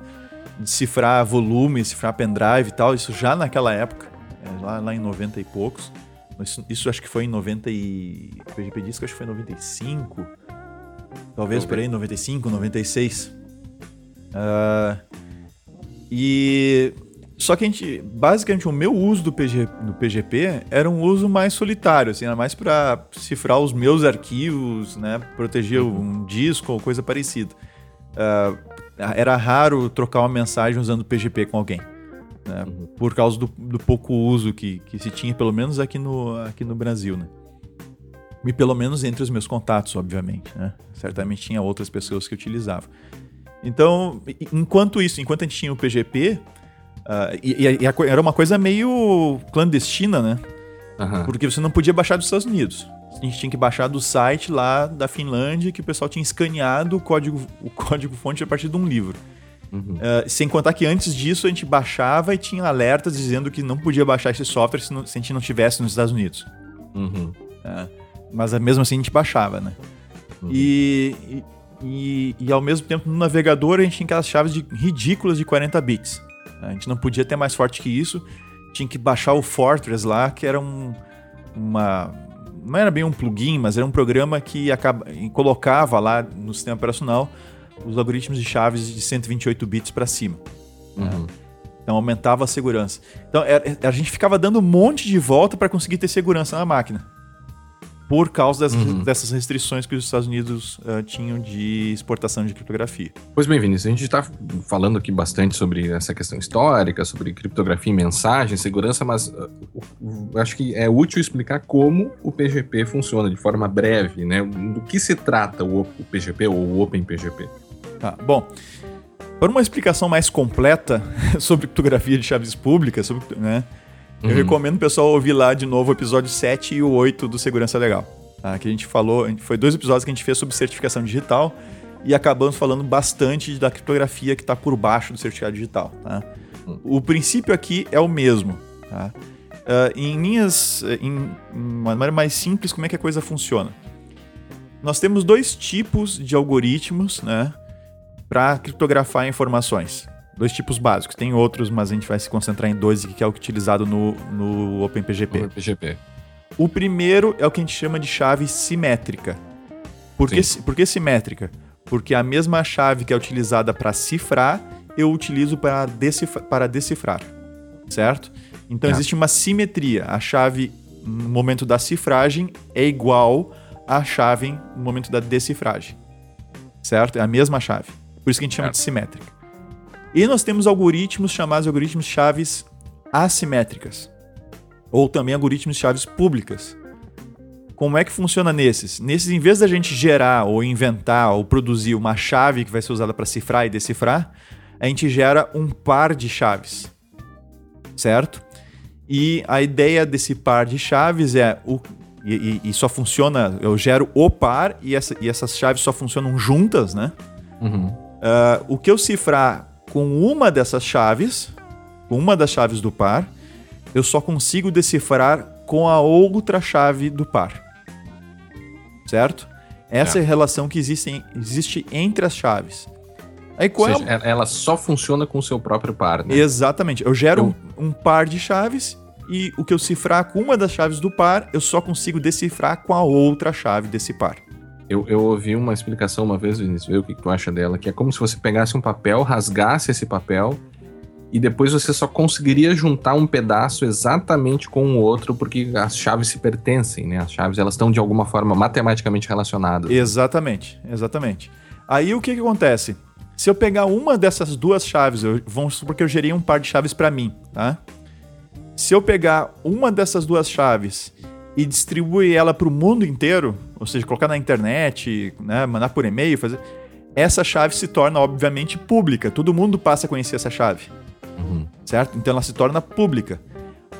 De cifrar volume, cifrar pendrive e tal, isso já naquela época é, lá, lá em 90 e poucos. Isso, isso, acho que foi em 90 e... O PGP Disco acho que foi em 95. Talvez por aí, 95, 96. Uh, e só que a gente, basicamente, o meu uso do, PG, do PGP era um uso mais solitário, assim, era mais para cifrar os meus arquivos, né, proteger uhum. um disco ou coisa parecida. Uh, era raro trocar uma mensagem usando PGP com alguém, né, uhum. por causa do, do, pouco uso que, que se tinha, pelo menos aqui no, aqui no Brasil, né. E pelo menos entre os meus contatos, obviamente, né. Certamente tinha outras pessoas que utilizavam. Então, enquanto isso, enquanto a gente tinha o PGP, uh, e, e, e, era uma coisa meio clandestina, né? Uhum. Porque você não podia baixar dos Estados Unidos. A gente tinha que baixar do site lá da Finlândia, que o pessoal tinha escaneado o código, o código fonte a partir de um livro. Uhum. Uh, sem contar que antes disso a gente baixava e tinha alertas dizendo que não podia baixar esse software se, não, se a gente não estivesse nos Estados Unidos. Uhum. Uh, mas mesmo assim a gente baixava, né? Uhum. E, e, e ao mesmo tempo no navegador a gente tinha aquelas chaves de, ridículas de 40 bits. A gente não podia ter mais forte que isso. Tinha que baixar o Fortress lá, que era um, uma. Não era bem um plugin, mas era um programa que acaba, colocava lá no sistema operacional os algoritmos de chaves de 128 bits para cima. Uhum. Então aumentava a segurança. Então a gente ficava dando um monte de volta para conseguir ter segurança na máquina por causa dessas, uhum. dessas restrições que os Estados Unidos uh, tinham de exportação de criptografia. Pois bem, Vinícius, a gente está falando aqui bastante sobre essa questão histórica, sobre criptografia e mensagem, segurança, mas uh, uh, acho que é útil explicar como o PGP funciona de forma breve, né? Do que se trata o, o PGP ou o OpenPGP? Tá, bom. Para uma explicação mais completa sobre criptografia de chaves públicas, sobre, né, eu uhum. recomendo o pessoal ouvir lá de novo o episódio 7 e o 8 do Segurança Legal. Tá? Que a gente falou, foi dois episódios que a gente fez sobre certificação digital e acabamos falando bastante da criptografia que está por baixo do certificado digital. Tá? Uhum. O princípio aqui é o mesmo. Tá? Uh, em linhas, em uma maneira mais simples, como é que a coisa funciona? Nós temos dois tipos de algoritmos né, para criptografar informações dois tipos básicos. Tem outros, mas a gente vai se concentrar em dois que é o utilizado no, no OpenPGP. OpenPGP. O primeiro é o que a gente chama de chave simétrica. Por que, por que simétrica? Porque a mesma chave que é utilizada para cifrar, eu utilizo para, decifra, para decifrar. Certo? Então é. existe uma simetria. A chave no momento da cifragem é igual à chave no momento da decifragem. Certo? É a mesma chave. Por isso que a gente chama de simétrica. E nós temos algoritmos chamados algoritmos chaves assimétricas, ou também algoritmos chaves públicas. Como é que funciona nesses? Nesses, em vez da gente gerar ou inventar ou produzir uma chave que vai ser usada para cifrar e decifrar, a gente gera um par de chaves, certo? E a ideia desse par de chaves é o e, e, só funciona, eu gero o par e, essa, e essas chaves só funcionam juntas, né? Uhum. Uh, o que eu cifrar com uma dessas chaves, com uma das chaves do par, eu só consigo decifrar com a outra chave do par. Certo? Essa é, é a relação que existe, existe entre as chaves. Aí, Ou seja, ela... ela só funciona com o seu próprio par, né? Exatamente. Eu gero eu... Um par de chaves e o que eu cifrar com uma das chaves do par, eu só consigo decifrar com a outra chave desse par. Eu, eu ouvi uma explicação uma vez, Vinícius, vê o que, tu acha dela, que é como se você pegasse um papel, rasgasse esse papel e depois você só conseguiria juntar um pedaço exatamente com o outro porque as chaves se pertencem, né? As chaves elas estão de alguma forma matematicamente relacionadas. Exatamente, exatamente. Aí o que, que acontece? Se eu pegar uma dessas duas chaves, eu, vamos supor que eu gerei um par de chaves para mim, tá? Se eu pegar uma dessas duas chaves e distribuir ela para o mundo inteiro, ou seja, colocar na internet, né, mandar por e-mail, fazer, essa chave se torna obviamente pública. Todo mundo passa a conhecer essa chave, uhum. certo? Então ela se torna pública.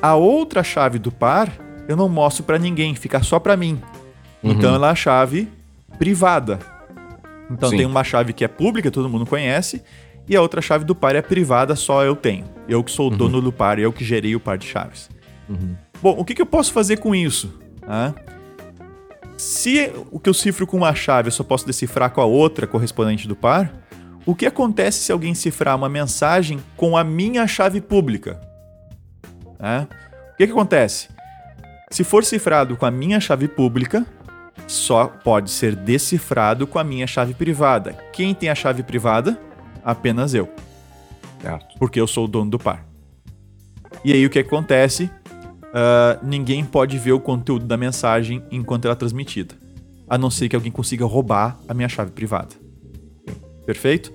A outra chave do par eu não mostro para ninguém, fica só para mim. Uhum. Então ela é a chave privada. Então Sim. tem uma chave que é pública, todo mundo conhece, e a outra chave do par é privada, só eu tenho. Eu que sou o uhum. dono do par, eu que gerei o par de chaves. Uhum. Bom, o que, que eu posso fazer com isso? Ah, se o que eu cifro com uma chave eu só posso decifrar com a outra correspondente do par, o que acontece se alguém cifrar uma mensagem com a minha chave pública? Ah, o que, que acontece? Se for cifrado com a minha chave pública, só pode ser decifrado com a minha chave privada. Quem tem a chave privada? apenas eu. Certo. Porque eu sou o dono do par. E aí o que acontece? Uh, ninguém pode ver o conteúdo da mensagem enquanto ela é transmitida. A não ser que alguém consiga roubar a minha chave privada. Perfeito?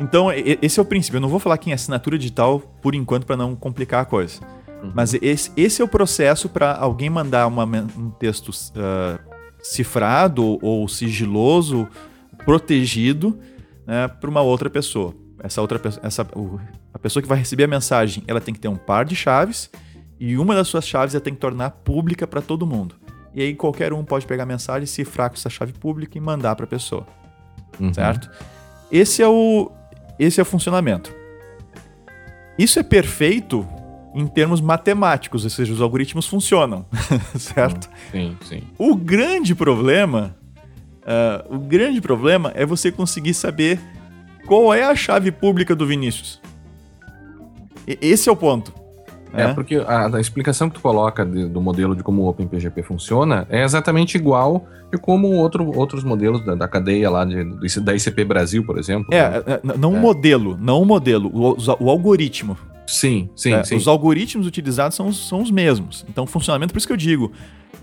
Então, esse é o princípio. Eu não vou falar quem é assinatura digital por enquanto para não complicar a coisa. Uhum. Mas esse, esse, é o processo para alguém mandar uma, um texto uh, cifrado ou sigiloso, protegido, né, para uma outra pessoa. Essa outra essa, o, a pessoa que vai receber a mensagem, ela tem que ter um par de chaves e uma das suas chaves ela tem que tornar pública para todo mundo. E aí qualquer um pode pegar a mensagem, cifrar com essa chave pública e mandar para a pessoa. Uhum. Certo? Esse é o esse é o funcionamento. Isso é perfeito em termos matemáticos, ou seja, os algoritmos funcionam, certo? Sim, sim. O grande problema, uh, o grande problema é você conseguir saber qual é a chave pública do Vinícius. E esse é o ponto. É, é porque a, a, explicação que tu coloca de, do modelo de como o OpenPGP funciona é exatamente igual de como outro, outros modelos da, da cadeia lá de, do, da ICP Brasil, por exemplo. É, né? é não o é. modelo, não o modelo, o, o algoritmo. Sim, sim, é, sim. Os algoritmos utilizados são, são os mesmos. Então, funcionamento, por isso que eu digo.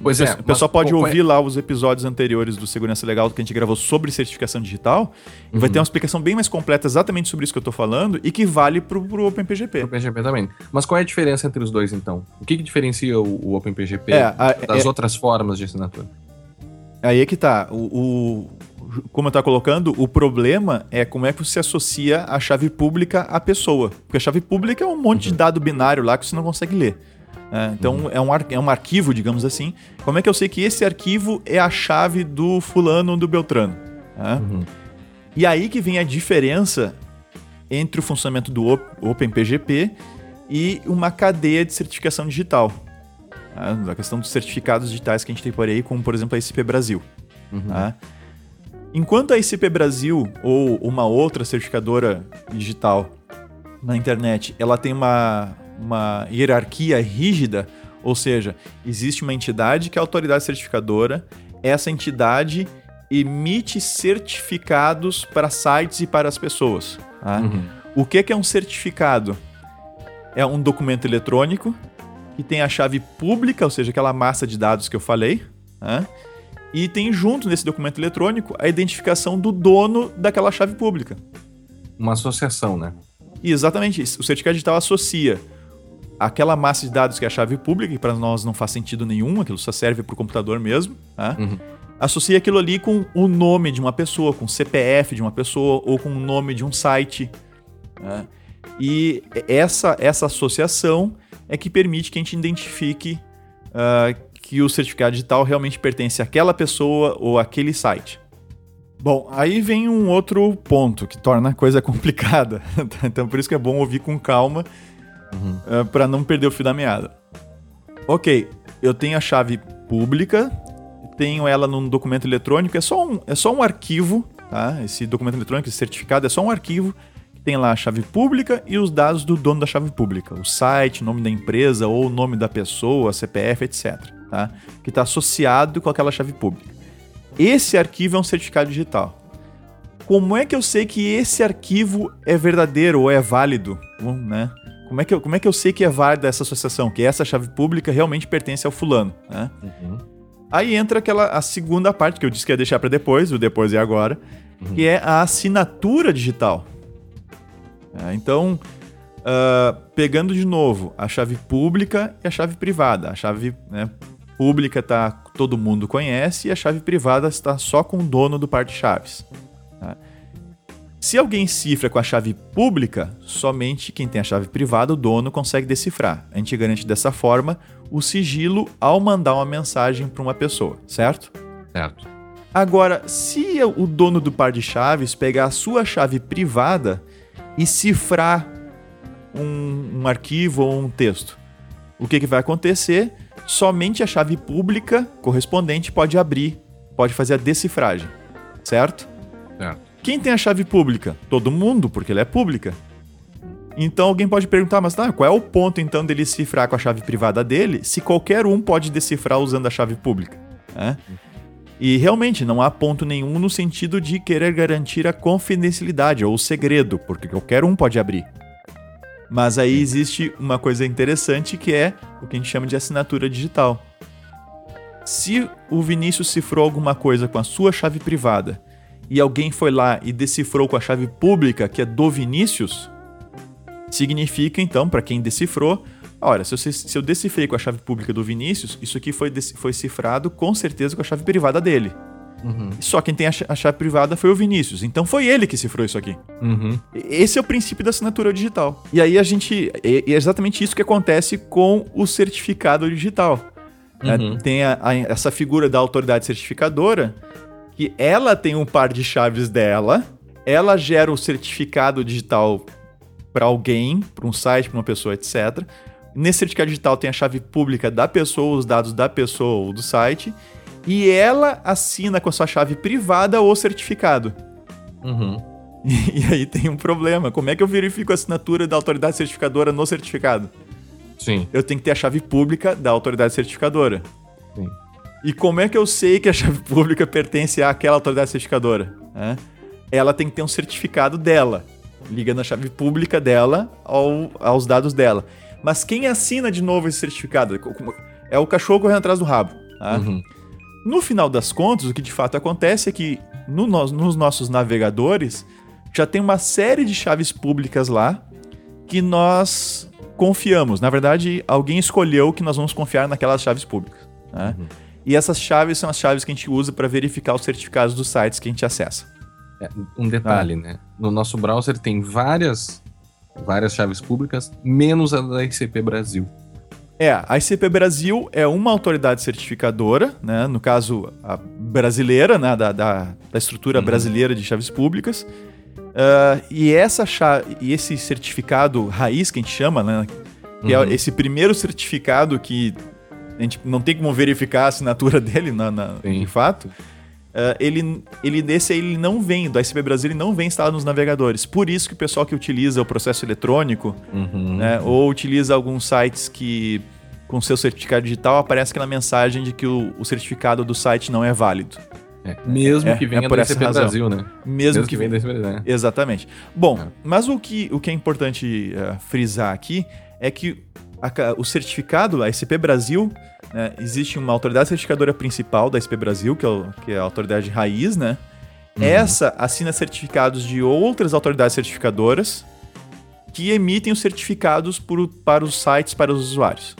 Pois é. O pessoal pode ouvir lá os episódios anteriores do Segurança Legal que a gente gravou sobre certificação digital. Uhum. E vai ter uma explicação bem mais completa exatamente sobre isso que eu estou falando e que vale para o OpenPGP. Pro OpenPGP também. Mas qual é a diferença entre os dois, então? O que, que diferencia o, o OpenPGP é, das é, outras formas de assinatura? Aí é que tá. O, o, como eu estava colocando, o problema é como é que você associa a chave pública à pessoa. Porque a chave pública é um monte uhum. de dado binário lá que você não consegue ler. É, então uhum. é, um, é um arquivo, digamos assim. Como é que eu sei que esse arquivo é a chave do fulano ou do Beltrano? É? Uhum. E aí que vem a diferença entre o funcionamento do OpenPGP e uma cadeia de certificação digital. É? A questão dos certificados digitais que a gente tem por aí, como por exemplo a ICP Brasil. Uhum. É? Enquanto a ICP Brasil ou uma outra certificadora digital na internet, ela tem uma, uma hierarquia rígida, ou seja, existe uma entidade que é a autoridade certificadora, essa entidade emite certificados para sites e para as pessoas. Tá? Uhum. O que é um certificado? É um documento eletrônico que tem a chave pública, ou seja, aquela massa de dados que eu falei, tá? E tem junto nesse documento eletrônico a identificação do dono daquela chave pública. Uma associação, né? E exatamente isso. O certificado digital associa aquela massa de dados que é a chave pública, que para nós não faz sentido nenhum, aquilo só serve para o computador mesmo, tá? uhum. associa aquilo ali com o nome de uma pessoa, com o CPF de uma pessoa ou com o nome de um site. Tá? E essa, essa associação é que permite que a gente identifique uh, que o certificado digital realmente pertence àquela pessoa ou àquele site. Bom, aí vem um outro ponto que torna a coisa complicada. então por isso que é bom ouvir com calma uhum. uh, ah, para não perder o fio da meada. Ok, eu tenho a chave pública, tenho ela num documento eletrônico, é só um, é só um arquivo, tá? Esse documento eletrônico, esse certificado é só um arquivo que tem lá a chave pública e os dados do dono da chave pública, o site, nome da empresa ou o nome da pessoa, CPF, etc. Tá? Que está associado com aquela chave pública. Esse arquivo é um certificado digital. Como é que eu sei que esse arquivo é verdadeiro ou é válido? Né? Como é, que eu, como é que eu sei que é válida essa associação, que essa chave pública realmente pertence ao fulano? Né? Uhum. Aí entra aquela a segunda parte que eu disse que ia deixar para depois, o depois e agora, uhum. que é a assinatura digital. É, então, uh, pegando de novo a chave pública e a chave privada. A chave né, pública tá todo mundo conhece e a chave privada está só com o dono do par de chaves. Tá? Se alguém cifra com a chave pública, somente quem tem a chave privada, o dono, consegue decifrar. A gente garante dessa forma o sigilo ao mandar uma mensagem para uma pessoa, certo? Certo. Agora, se o dono do par de chaves pegar a sua chave privada e cifrar um, um arquivo ou um texto, o que, que vai acontecer? Somente a chave pública correspondente pode abrir, pode fazer a decifragem, certo? Certo. Quem tem a chave pública? Todo mundo, porque ela é pública. Então alguém pode perguntar, mas tá, qual é o ponto então dele cifrar com a chave privada dele, se qualquer um pode decifrar usando a chave pública? É? E realmente não há ponto nenhum no sentido de querer garantir a confidencialidade ou o segredo, porque qualquer um pode abrir. Mas aí existe uma coisa interessante que é o que a gente chama de assinatura digital. Se o Vinícius cifrou alguma coisa com a sua chave privada e alguém foi lá e decifrou com a chave pública, que é do Vinícius, significa então, para quem decifrou, olha, se eu, se eu decifrei com a chave pública do Vinícius, isso aqui foi, foi cifrado com certeza com a chave privada dele. Uhum. Só quem tem a, chave privada foi o Vinícius. Então foi ele que cifrou isso aqui. Uhum. Esse é o princípio da assinatura digital. E aí a gente. É exatamente isso que acontece com o certificado digital. Né? Uhum. Tem a, a, essa figura da autoridade certificadora, que ela tem um par de chaves dela, ela gera o certificado digital para alguém, para um site, para uma pessoa, etc. Nesse certificado digital tem a chave pública da pessoa, os dados da pessoa ou do site, e ela assina com a sua chave privada o certificado. Uhum. E, e aí tem um problema. Como é que eu verifico a assinatura da autoridade certificadora no certificado? Sim. Eu tenho que ter a chave pública da autoridade certificadora. Sim. E como é que eu sei que a chave pública pertence àquela autoridade certificadora? É? Ela tem que ter um certificado dela. Liga na chave pública dela ao, aos dados dela. Mas quem assina de novo esse certificado? É o cachorro correndo atrás do rabo. Tá? Uhum. No final das contas, o que de fato acontece é que no, nos nossos navegadores já tem uma série de chaves públicas lá que nós confiamos. Na verdade, alguém escolheu que nós vamos confiar naquelas chaves públicas. Né? Uhum. E essas chaves são as chaves que a gente usa para verificar os certificados dos sites que a gente acessa. É, um detalhe, ah. né? No nosso browser tem várias, várias chaves públicas, menos a da ICP Brasil. É, a ICP Brasil é uma autoridade certificadora, né? no caso, a brasileira, né? da, da, da estrutura uhum. brasileira de chaves públicas. Uh, e, essa chave, e esse certificado raiz, que a gente chama, né? que é uhum. é esse primeiro certificado que a gente não tem como verificar a assinatura dele na, na de fato, Uh, ele, ele desse ele não vem, do ICP Brasil, ele não vem instalado nos navegadores. Por isso que o pessoal que utiliza o processo eletrônico, uhum. né, ou utiliza alguns sites que com seu certificado digital aparece aquela mensagem de que o, o certificado do site não é válido. É, mesmo é, que venha é do ICP Brasil, né? Mesmo, mesmo que, que venha do ICP Brasil. Né? Exatamente. Bom, é. mas o que, o que é importante uh, frisar aqui é que a, o certificado, a ICP Brasil, né? Existe uma autoridade certificadora principal da SP Brasil, que é, o, que é a autoridade raiz, né? Uhum. Essa assina certificados de outras autoridades certificadoras que emitem os certificados por, para os sites, para os usuários.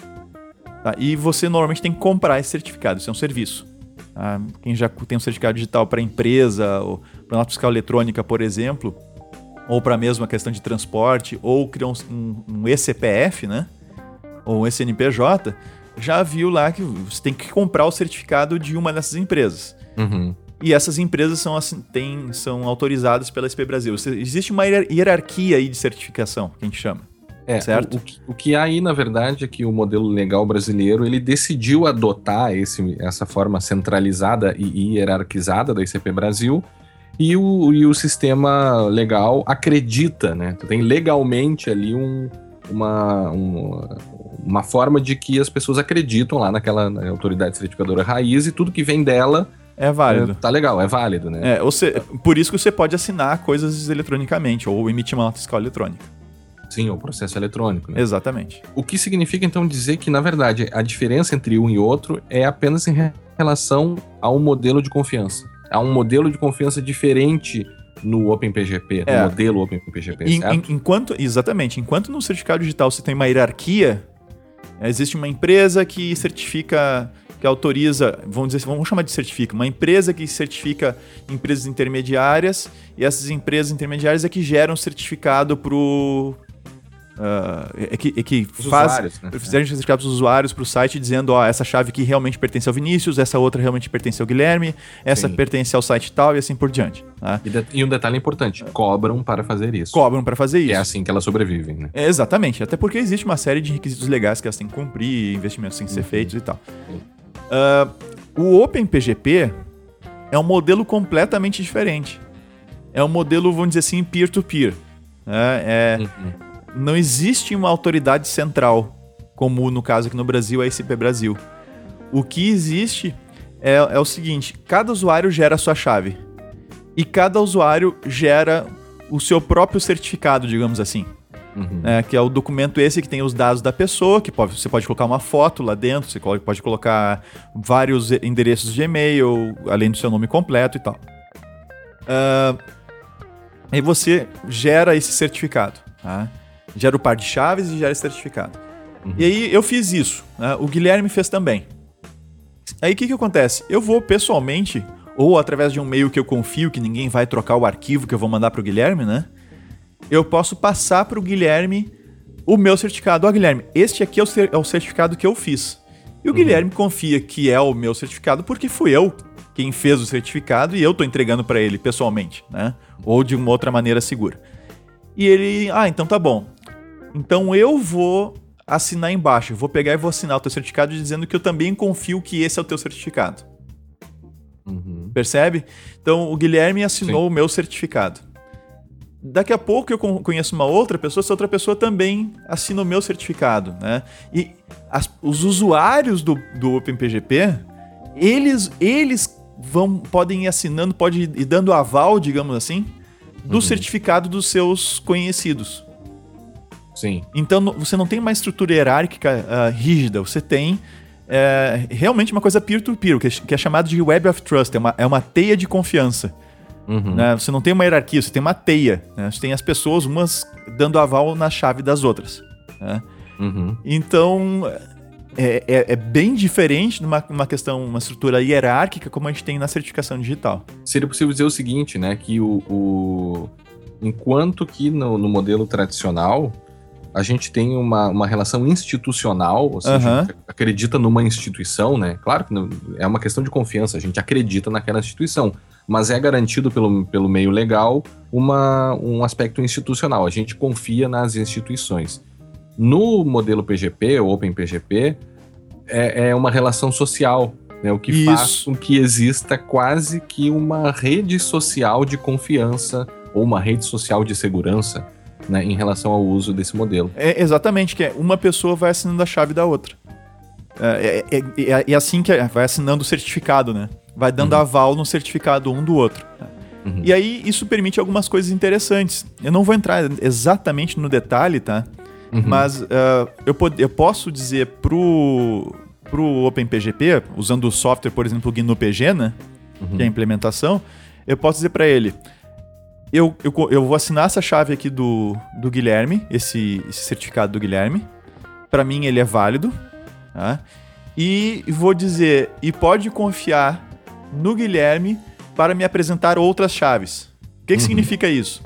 Tá? E você normalmente tem que comprar esse certificado, isso é um serviço. Tá? Quem já tem um certificado digital para empresa, ou para nota fiscal eletrônica, por exemplo, ou para a mesma questão de transporte, ou criou um, um, um ECPF, né? Ou um SNPJ, já viu lá que você tem que comprar o certificado de uma dessas empresas. Uhum. E essas empresas são, assim, tem, são autorizadas pela SP Brasil. Existe uma hierarquia aí de certificação, que a gente chama. É, certo? O, o, que há aí, na verdade, é que o modelo legal brasileiro ele decidiu adotar esse, essa forma centralizada e hierarquizada da ICP Brasil e o, e o sistema legal acredita, né? Tu tem legalmente ali um, uma, um, uma forma de que as pessoas acreditam lá naquela na autoridade certificadora raiz e tudo que vem dela é válido. É, tá legal, é válido, né? É, você, por isso que você pode assinar coisas eletronicamente ou emitir uma nota fiscal eletrônica. Sim, o processo eletrônico. Né? Exatamente. O que significa então dizer que, na verdade, a diferença entre um e outro é apenas em relação a um modelo de confiança. Há um modelo de confiança diferente no OpenPGP, é. no modelo OpenPGP, enquanto, exatamente. Enquanto no certificado digital você tem uma hierarquia, existe uma empresa que certifica, que autoriza, vamos dizer, vamos chamar de certifica, uma empresa que certifica empresas intermediárias e essas empresas intermediárias é que geram certificado para o Uh, é que, é que faz usuários, né? fizeram certificados dos usuários para o site dizendo ó, essa chave aqui realmente pertence ao Vinícius, essa outra realmente pertence ao Guilherme, essa Sim. pertence ao site tal e assim por diante. Tá? E, e, um detalhe importante: cobram para fazer isso. Cobram para fazer isso. é assim que elas sobrevivem, né? É, exatamente, até porque existe uma série de requisitos legais que elas têm que cumprir, investimentos têm que ser uhum. feitos e tal. Uh, o OpenPGP é um modelo completamente diferente. É um modelo, vamos dizer assim, peer-to-peer. -peer, né? é, uhum não existe uma autoridade central, como no caso aqui no Brasil a ICP Brasil. O que existe é, é o seguinte: cada usuário gera a sua chave. E cada usuário gera o seu próprio certificado, digamos assim. Uhum. É, que é o documento esse que tem os dados da pessoa, que pode, você pode colocar uma foto lá dentro, você pode colocar vários endereços de e-mail, além do seu nome completo e tal. Uh, aí você gera esse certificado. Tá? Gera o par de chaves e gera esse certificado. Uhum. E aí eu fiz isso. Né? O Guilherme fez também. Aí o que, que acontece? Eu vou pessoalmente, ou através de um e-mail que eu confio que ninguém vai trocar o arquivo que eu vou mandar para o Guilherme, né? eu posso passar para o Guilherme o meu certificado. Ó, Guilherme, este aqui é o, é o certificado que eu fiz. E o uhum. Guilherme confia que é o meu certificado porque fui eu quem fez o certificado e eu estou entregando para ele pessoalmente, né? Ou de uma outra maneira segura. E ele, ah, então tá bom. Então eu vou assinar embaixo, eu vou pegar e vou assinar o teu certificado dizendo que eu também confio que esse é o teu certificado. Uhum. Percebe? Então o Guilherme assinou Sim. o meu certificado. Daqui a pouco eu conheço uma outra pessoa, essa outra pessoa também assina o meu certificado, né? E as, os usuários do, do OpenPGP, eles, eles vão, podem ir assinando, podem ir dando aval, digamos assim, do uhum. certificado dos seus conhecidos. Sim. Então você não tem uma estrutura hierárquica uh, rígida, você tem é, realmente uma coisa peer-to-peer, -peer, que, é, que, é, chamado de Web of Trust, é uma, é uma teia de confiança. Uhum. Né? Você não tem uma hierarquia, você tem uma teia. Né? Você tem as pessoas, umas dando aval na chave das outras. Né? Uhum. Então, é, é, é, bem diferente numa uma questão, uma estrutura hierárquica como a gente tem na certificação digital. Seria possível dizer o seguinte, né? Que o, o... enquanto que no, no modelo tradicional a gente tem uma, uma relação institucional, ou seja, uhum. acredita numa instituição, né? Claro que não, é uma questão de confiança, a gente acredita naquela instituição mas é garantido pelo, pelo meio legal uma, um aspecto institucional. A gente confia nas instituições. No modelo PGP, ou OpenPGP, é, é uma relação social, né, o que Isso. faz com que exista quase que uma rede social de confiança ou uma rede social de segurança né, em relação ao uso desse modelo. É exatamente, que é uma pessoa vai assinando a chave da outra. É, é, é, é, é assim que é, vai assinando o certificado, né? vai dando uhum. aval no certificado um do outro. Uhum. E aí isso permite algumas coisas interessantes. Eu não vou entrar exatamente no detalhe, tá? Uhum. Mas uh, eu, eu posso dizer pro, pro OpenPGP, usando o software, por exemplo, o GNU-PG, né? Uhum. Que é a implementação, eu posso dizer para ele, eu, eu, eu vou assinar essa chave aqui do, do Guilherme, esse, esse certificado do Guilherme. Para mim ele é válido, tá? E vou dizer, e pode confiar no Guilherme para me apresentar outras chaves. O que, que uhum. significa isso?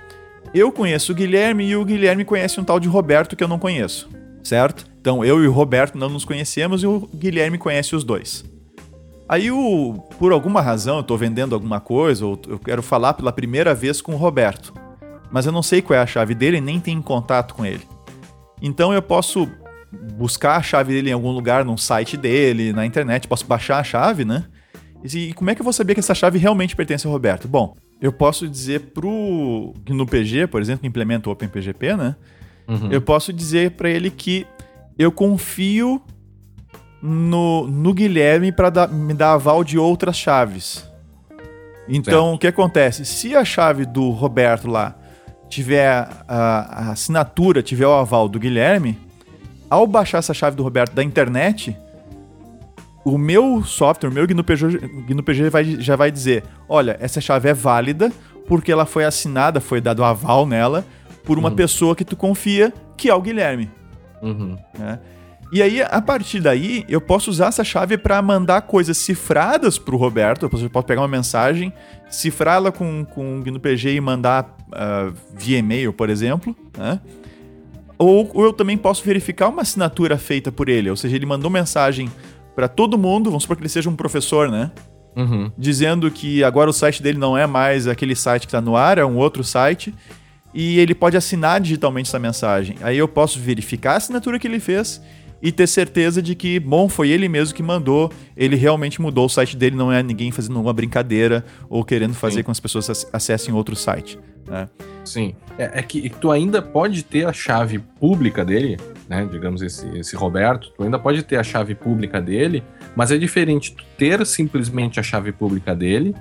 Eu conheço o Guilherme e o Guilherme conhece um tal de Roberto que eu não conheço, certo? Então eu e o Roberto não nos conhecemos e o Guilherme conhece os dois. Aí, o, por alguma razão, eu estou vendendo alguma coisa, ou eu quero falar pela primeira vez com o Roberto, mas eu não sei qual é a chave dele nem tenho contato com ele. Então eu posso buscar a chave dele em algum lugar, num site dele, na internet, posso baixar a chave, né? E como é que eu vou saber que essa chave realmente pertence ao Roberto? Bom, eu posso dizer pro no PG, por exemplo, que implementa o OpenPGP, né? Uhum. Eu posso dizer para ele que eu confio no, no Guilherme para me dar aval de outras chaves. Então, certo. o que acontece? Se a chave do Roberto lá tiver a, a assinatura, tiver o aval do Guilherme, ao baixar essa chave do Roberto da internet, o meu software, o meu GNU-PG, GNU-PG vai, já vai dizer: olha, essa chave é válida porque ela foi assinada, foi dado aval nela por uma uhum. pessoa que tu confia, que é o Guilherme. Uhum. Né? E aí, a partir daí, eu posso usar essa chave para mandar coisas cifradas para o Roberto. Eu posso pegar uma mensagem, cifrá-la com, com o GNU-PG e mandar uh, via e-mail, por exemplo. Né? Ou, ou eu também posso verificar uma assinatura feita por ele. Ou seja, ele mandou mensagem para todo mundo, vamos supor que ele seja um professor, né? Uhum. Dizendo que agora o site dele não é mais aquele site que está no ar, é um outro site. E ele pode assinar digitalmente essa mensagem. Aí eu posso verificar a assinatura que ele fez e ter certeza de que, bom, foi ele mesmo que mandou, ele realmente mudou o site dele, não é ninguém fazendo alguma brincadeira ou querendo fazer Sim. com que as pessoas acessem outro site. Né? Sim. É, é, que tu ainda pode ter a chave pública dele, né? Digamos esse, esse Roberto, tu ainda pode ter a chave pública dele, Mas é diferente tu ter simplesmente a chave pública dele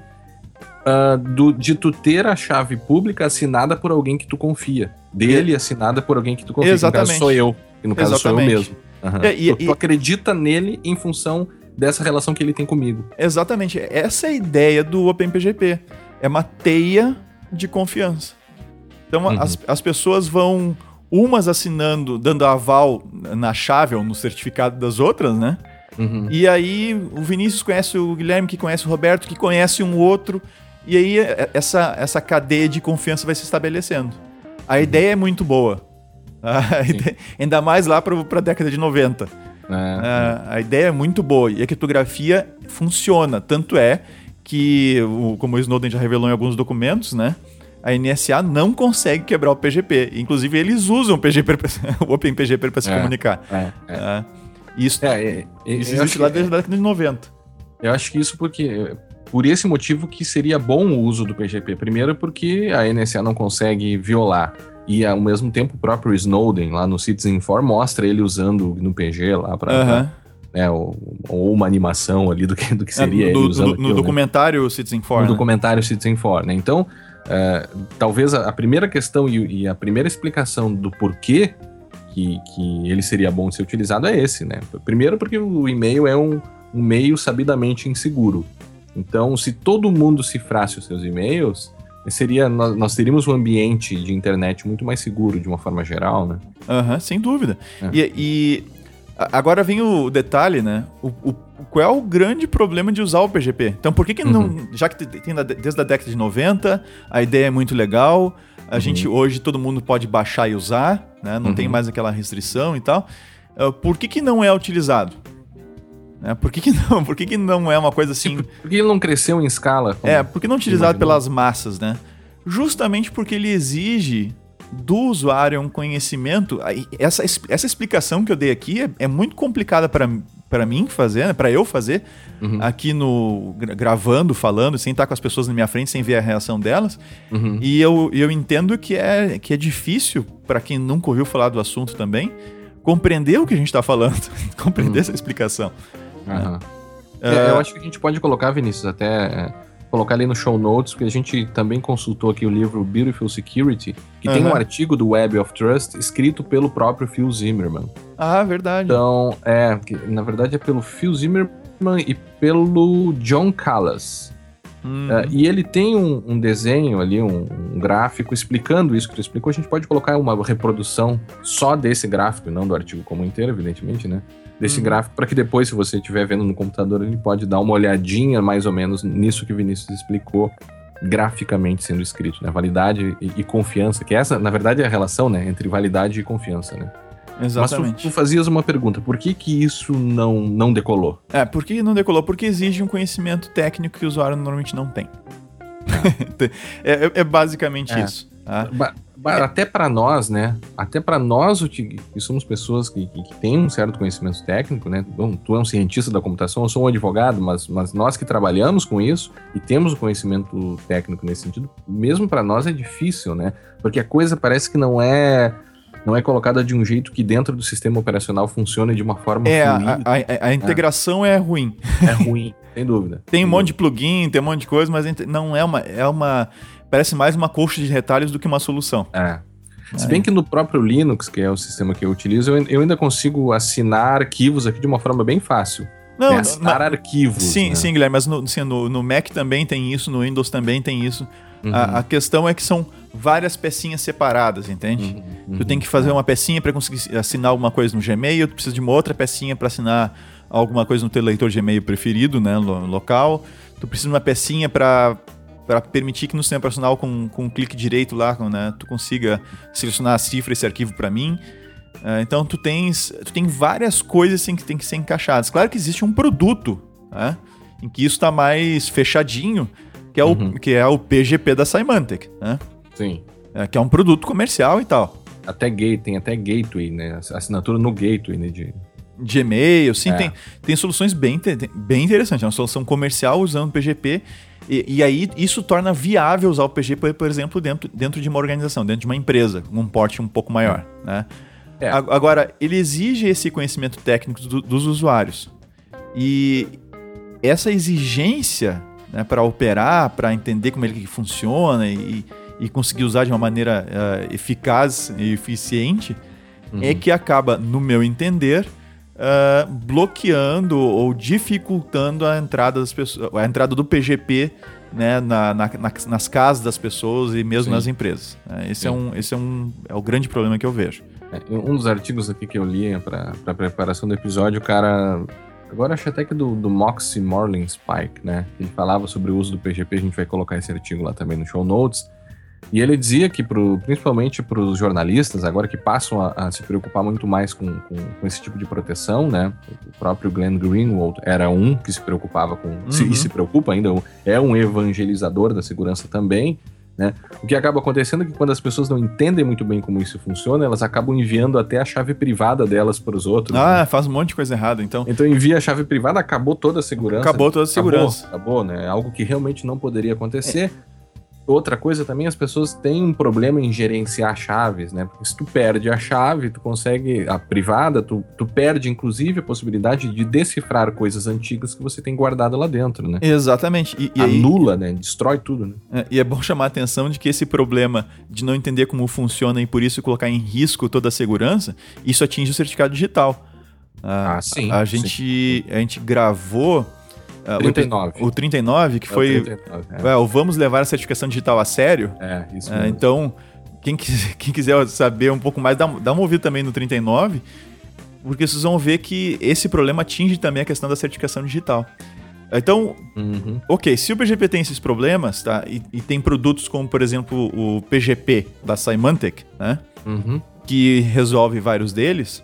uh, do, de tu ter a chave pública assinada por alguém que tu confia. Dele assinada por alguém que tu confia. Exatamente. Que no caso sou eu. Que no caso Exatamente. sou eu mesmo. Uhum. É, e- tu, tu acredita nele em função dessa relação que ele tem comigo. Exatamente. Essa é a ideia do OpenPGP. É uma teia de confiança. Então Uhum. as, as pessoas vão, umas assinando, dando aval na chave ou no certificado das outras, né? Uhum. E aí o Vinícius conhece o Guilherme, que conhece o Roberto, que conhece um outro. E aí é- essa, essa cadeia de confiança vai se estabelecendo. A ideia é muito boa. A ideia- ainda mais lá para a década de 90. É. A, a ideia é muito boa e a criptografia funciona. Tanto é que, como o Snowden já revelou em alguns documentos, né? A NSA não consegue quebrar o PGP. Inclusive, eles usam o, PGP, o OpenPGP para se É. comunicar. É, é. Ah, isso É, é, é, isso eu, existe lá desde a década de 90. eu acho que isso porque. Por esse motivo que seria bom o uso do PGP. Primeiro, porque a NSA não consegue violar. E ao mesmo tempo o próprio Snowden, lá no Citizen 4, mostra ele usando no PG lá para Aham. né, ou, ou uma animação ali do que, do que seria É, ele no, usando no- no aquilo, né? documentário Citizen 4. no né? documentário Citizen 4, né? Então, é, talvez a, a primeira questão e, e a primeira explicação do porquê que, que ele seria bom de ser utilizado é esse, né? Primeiro porque o e-mail é um, um meio sabidamente inseguro. Então, se todo mundo cifrasse os seus e-mails, seria nós, nós teríamos um ambiente de internet muito mais seguro de uma forma geral, né? Aham, sem dúvida. É. E, e agora vem o detalhe, né? O, o- qual é o grande problema de usar o PGP? Então, por que, que não. Uhum. Já que tem desde a década de 90, a ideia é muito legal, a Uhum. gente hoje todo mundo pode baixar e usar, né? Não tem Uhum. mais aquela restrição e tal. Ah, por que, que não é utilizado? Né? Por que, que não? Por que, que não é uma coisa assim. Tipo, por que ele não cresceu em escala? É, por que não utilizado pelas massas, né? Justamente porque ele exige do usuário um conhecimento. Essa, es- essa explicação que eu dei aqui é, é muito complicada para mim fazer, né? para eu fazer, Uhum. aqui no gra- gravando, falando, sem estar com as pessoas na minha frente, sem ver a reação delas. Uhum. E eu, eu entendo que é, que é difícil, para quem nunca ouviu falar do assunto também, compreender o que a gente está falando, compreender Uhum. essa explicação. Aham. É, eu acho que a gente pode colocar, Vinícius, até é, colocar ali no show notes, porque a gente também consultou aqui o livro Beautiful Security, que tem um artigo do Web of Trust escrito pelo próprio Phil Zimmerman. Ah, verdade. Então, é, que, na verdade é pelo Phil Zimmerman e pelo John Callas. Hum, É, e ele tem um, um desenho ali, um, um gráfico explicando isso que tu explicou. A gente pode colocar uma reprodução só desse gráfico, não do artigo como inteiro, evidentemente, né? Desse Uhum. gráfico, para que depois, se você estiver vendo no computador, ele pode dar uma olhadinha mais ou menos nisso que o Vinícius explicou, graficamente sendo escrito, né? Validade e, e confiança, que essa, na verdade, é a relação, né? Entre validade e confiança, né? Mas tu, exatamente. tu fazias uma pergunta, por que que isso não, não decolou? É, por que não decolou? Porque exige um conhecimento técnico que o usuário normalmente não tem. é, é- é basicamente É. isso. tá? Ba- ba- Até para nós, né? Até para nós que somos pessoas que, que, que têm um certo conhecimento técnico, né? Bom, tu é um cientista da computação, eu sou um advogado, mas, mas nós que trabalhamos com isso e temos o conhecimento técnico nesse sentido, mesmo para nós é difícil, né? Porque a coisa parece que não é não é colocada de um jeito que dentro do sistema operacional funcione de uma forma É, a, fluida. a- a- a integração é ruim. É ruim, sem dúvida. Tem um monte de plugin, tem um monte de coisa, mas não é uma. É uma. Parece mais uma colcha de retalhos do que uma solução. É. Se bem que no próprio Linux, que é o sistema que eu utilizo, eu, eu ainda consigo assinar arquivos aqui de uma forma bem fácil. Não, né? Assinar arquivos. sim, né? sim, Guilherme, mas no, no, no Mac também tem isso, no Windows também tem isso. Uhum, A, a questão é que são várias pecinhas separadas, entende? uhum, Tu tem que fazer uma pecinha para conseguir assinar alguma coisa no Gmail, tu precisa de uma outra pecinha para assinar alguma coisa no teu leitor de e-mail preferido, né, lo- local. Tu precisa de uma pecinha para para permitir que no sistema operacional com, com um clique direito lá, né, tu consiga selecionar a cifra esse arquivo para mim. É, então tu tens tu tem várias coisas assim, que tem que ser encaixadas. Claro que existe um produto, né, em que isso está mais fechadinho, que é o Uhum. que é o PGP da Symantec, né? Sim. É, que é um produto comercial e tal. Até gate, tem até gateway, né? Assinatura no gateway, né? De... de e-mail, sim, É. tem, tem soluções bem, bem interessantes. É uma solução comercial usando PGP. E, e aí isso torna viável usar o PGP, por exemplo, dentro, dentro de uma organização, dentro de uma empresa, com um porte um pouco maior. Né? É. Agora, ele exige esse conhecimento técnico do- dos usuários. E essa exigência né, para operar, para entender como ele funciona e, e conseguir usar de uma maneira uh, eficaz e eficiente, uhum. é que acaba, no meu entender, uh, bloqueando ou dificultando a entrada das pessoas, a entrada do PGP né, na, na, na, nas casas das pessoas e mesmo Sim. nas empresas. É, esse, é um, esse é, um, é o grande problema que eu vejo. É, um dos artigos aqui que eu li para a preparação do episódio, o cara. Agora acho até que do, do Moxie Morlin Spike, né? Ele falava sobre o uso do PGP, a gente vai colocar esse artigo lá também no show notes. E ele dizia que, pro, principalmente para os jornalistas, agora que passam a, a se preocupar muito mais com, com, com, esse tipo de proteção, né? O próprio Glenn Greenwald era um que se preocupava com, uhum. se, e se preocupa ainda, é um evangelizador da segurança também. Né? O que acaba acontecendo é que quando as pessoas não entendem muito bem como isso funciona, elas acabam enviando até a chave privada delas para os outros. Ah, né? faz um monte de coisa errada, então. Então envia a chave privada, acabou toda a segurança. Acabou toda a segurança. Acabou, acabou né? Algo que realmente não poderia acontecer. É. Outra coisa também, as pessoas têm um problema em gerenciar chaves, né? Porque se tu perde a chave, tu consegue, a privada, tu, tu perde inclusive a possibilidade de decifrar coisas antigas que você tem guardado lá dentro, né? Exatamente. E, e Anula, aí, né? Destrói tudo, né? É, e é bom chamar a atenção de que esse problema de não entender como funciona e por isso colocar em risco toda a segurança, isso atinge o certificado digital. Ah, ah sim. A, a gente, sim. a gente gravou 39. O, o 39, que é foi. O, 39, é. o Vamos Levar a Certificação Digital a Sério. É, isso é, mesmo. então, quem, quem quiser saber um pouco mais, dá, dá uma ouvida também no 39, porque vocês vão ver que esse problema atinge também a questão da certificação digital. Então, uhum. ok, se o PGP tem esses problemas, tá? E, e, tem produtos como, por exemplo, o PGP da Symantec, né? Uhum. Que resolve vários deles.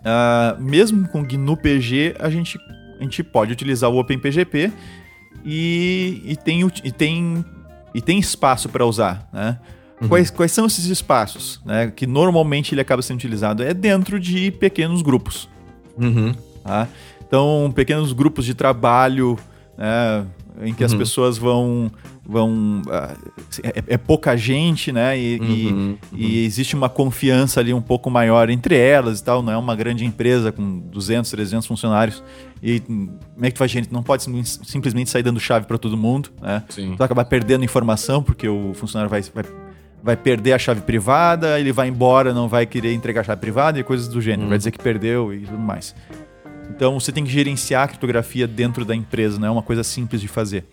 Uh, mesmo com GNU PG, a gente a gente pode utilizar o OpenPGP e, e, tem, e, tem, e tem espaço para usar, né? Uhum. Quais, quais são esses espaços, né? Que normalmente ele acaba sendo utilizado? É dentro de pequenos grupos. Uhum. Tá? Então, pequenos grupos de trabalho, né? Em que uhum. as pessoas vão vão uh, é, é, pouca gente, né? E, uhum, e, uhum. e, existe uma confiança ali um pouco maior entre elas e tal. Não é uma grande empresa com 200, 300 funcionários. E como é que tu faz gente? Não pode simplesmente sair dando chave para todo mundo, né? Sim. Tu vai acabar perdendo informação porque o funcionário vai, vai, vai perder a chave privada, ele vai embora, não vai querer entregar a chave privada e coisas do gênero. Uhum. Vai dizer que perdeu e tudo mais. Então você tem que gerenciar a criptografia dentro da empresa, não é uma coisa simples de fazer.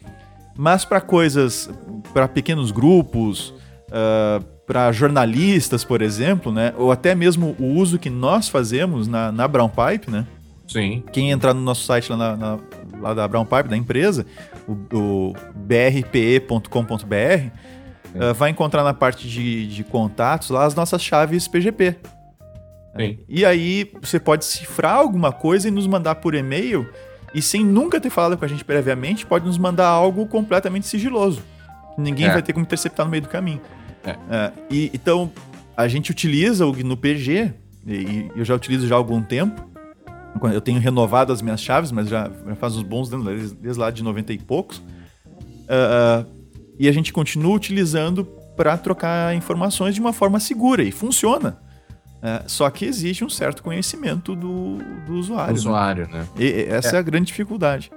Mas para coisas, para pequenos grupos, uh, para jornalistas, por exemplo, né? Ou até mesmo o uso que nós fazemos na, na Brown Pipe, né? Sim. Quem entrar no nosso site lá, na, na, lá da Brown Pipe, da empresa, o, o brpe.com.br, uh, ah, vai encontrar na parte de, de contatos lá as nossas chaves PGP. Sim. E aí você pode cifrar alguma coisa e nos mandar por e-mail e sem nunca ter falado com a gente previamente, pode nos mandar algo completamente sigiloso. Ninguém é. vai ter como interceptar no meio do caminho. É. É, e, então, a gente utiliza o GNU PG, e, eu já utilizo já há algum tempo. Eu tenho renovado as minhas chaves, mas já, faz uns bons anos, desde, desde lá de 90 e poucos. Uh, e a gente continua utilizando para trocar informações de uma forma segura e funciona. É, só que existe um certo conhecimento do, do usuário. Do usuário, né? né? E, e essa é. é a grande dificuldade.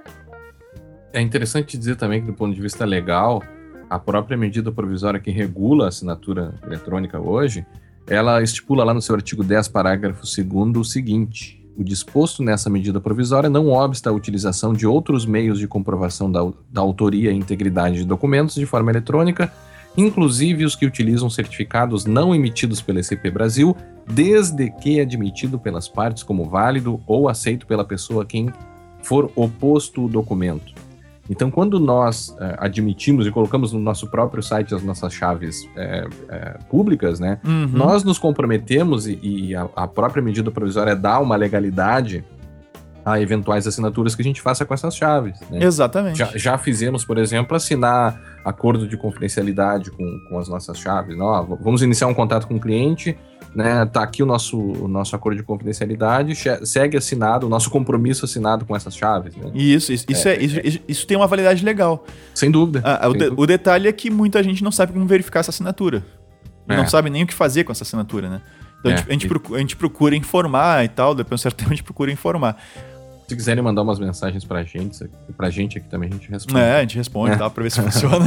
É interessante dizer também que, do ponto de vista legal, a própria medida provisória que regula a assinatura eletrônica hoje, ela estipula lá no seu artigo 10, parágrafo 2 o seguinte: o disposto nessa medida provisória não obsta a utilização de outros meios de comprovação da, da autoria e integridade de documentos de forma eletrônica inclusive os que utilizam certificados não emitidos pela ECP Brasil, desde que admitido pelas partes como válido ou aceito pela pessoa a quem for oposto o documento. Então, quando nós é, admitimos e colocamos no nosso próprio site as nossas chaves é, é, públicas, né, uhum. nós nos comprometemos e, e a, a, própria medida provisória dá uma legalidade a eventuais assinaturas que a gente faça com essas chaves. Né? Exatamente. Já, já, fizemos, por exemplo, assinar acordo de confidencialidade com, com as nossas chaves. Não, vamos iniciar um contato com o cliente, né? Tá aqui o nosso, o nosso acordo de confidencialidade, segue assinado, o nosso compromisso assinado com essas chaves. Né? Isso, isso, isso, é, é, isso, isso, tem uma validade legal. Sem dúvida. Ah, sem o, de, dúvida. o, detalhe é que muita gente não sabe como verificar essa assinatura. É. Não sabe nem o que fazer com essa assinatura, né? Então a, gente, é, a, gente procura, a gente procura informar e tal, depois de um certo tempo a gente procura informar. Se quiserem mandar umas mensagens pra gente, pra gente aqui também a gente responde. É, a gente responde, é. tá? Pra ver se funciona.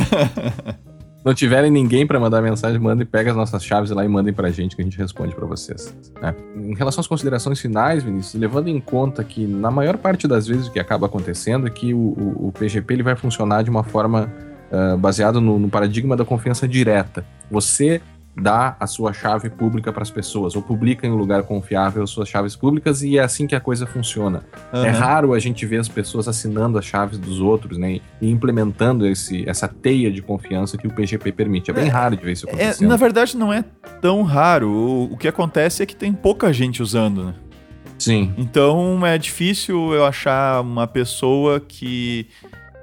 não tiverem ninguém para mandar mensagem, mandem, pega as nossas chaves lá e mandem pra gente que a gente responde para vocês. Né? Em relação às considerações finais, Vinícius, levando em conta que na maior parte das vezes o que acaba acontecendo é que o, o, o PGP ele vai funcionar de uma forma uh, baseada no, no paradigma da confiança direta. Você dá a sua chave pública para as pessoas, ou publica em um lugar confiável as suas chaves públicas, e é assim que a coisa funciona. Uhum. É raro a gente ver as pessoas assinando as chaves dos outros, né? E implementando esse, essa teia de confiança que o PGP permite. É bem é, raro de ver isso acontecer. É, na verdade, não é tão raro. O, o que acontece é que tem pouca gente usando, né? Sim. Então é difícil eu achar uma pessoa que.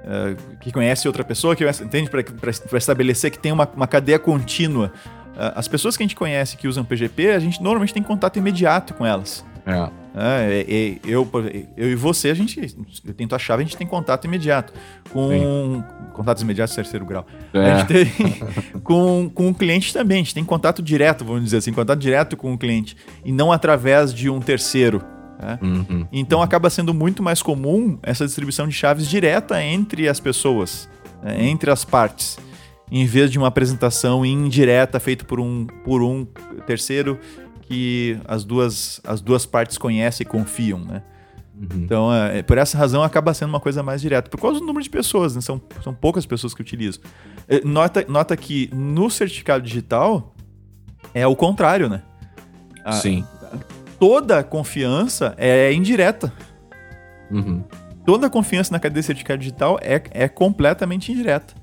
Uh, que conhece outra pessoa, que entende, para estabelecer que tem uma, uma cadeia contínua as pessoas que a gente conhece que usam PGP, a gente normalmente tem contato imediato com elas. É. É, eu, eu e você, a gente, eu tento a chave, a gente tem contato imediato. Com Sim. contatos imediatos terceiro grau. É. A gente tem com, com o cliente também, a gente tem contato direto, vamos dizer assim, contato direto com o cliente. E não através de um terceiro. Né? Uhum. Então acaba sendo muito mais comum essa distribuição de chaves direta entre as pessoas, né? entre as partes em vez de uma apresentação indireta feita por um, por um terceiro que as duas, as duas partes conhecem e confiam, né? Uhum. Então, é, é, por essa razão, acaba sendo uma coisa mais direta. Por causa do número de pessoas, né? são, são poucas pessoas que utilizam. É, nota, nota que no certificado digital é o contrário, né? A, Sim. Toda confiança é indireta. Uhum. Toda confiança na cadeia de certificado digital é, é completamente indireta.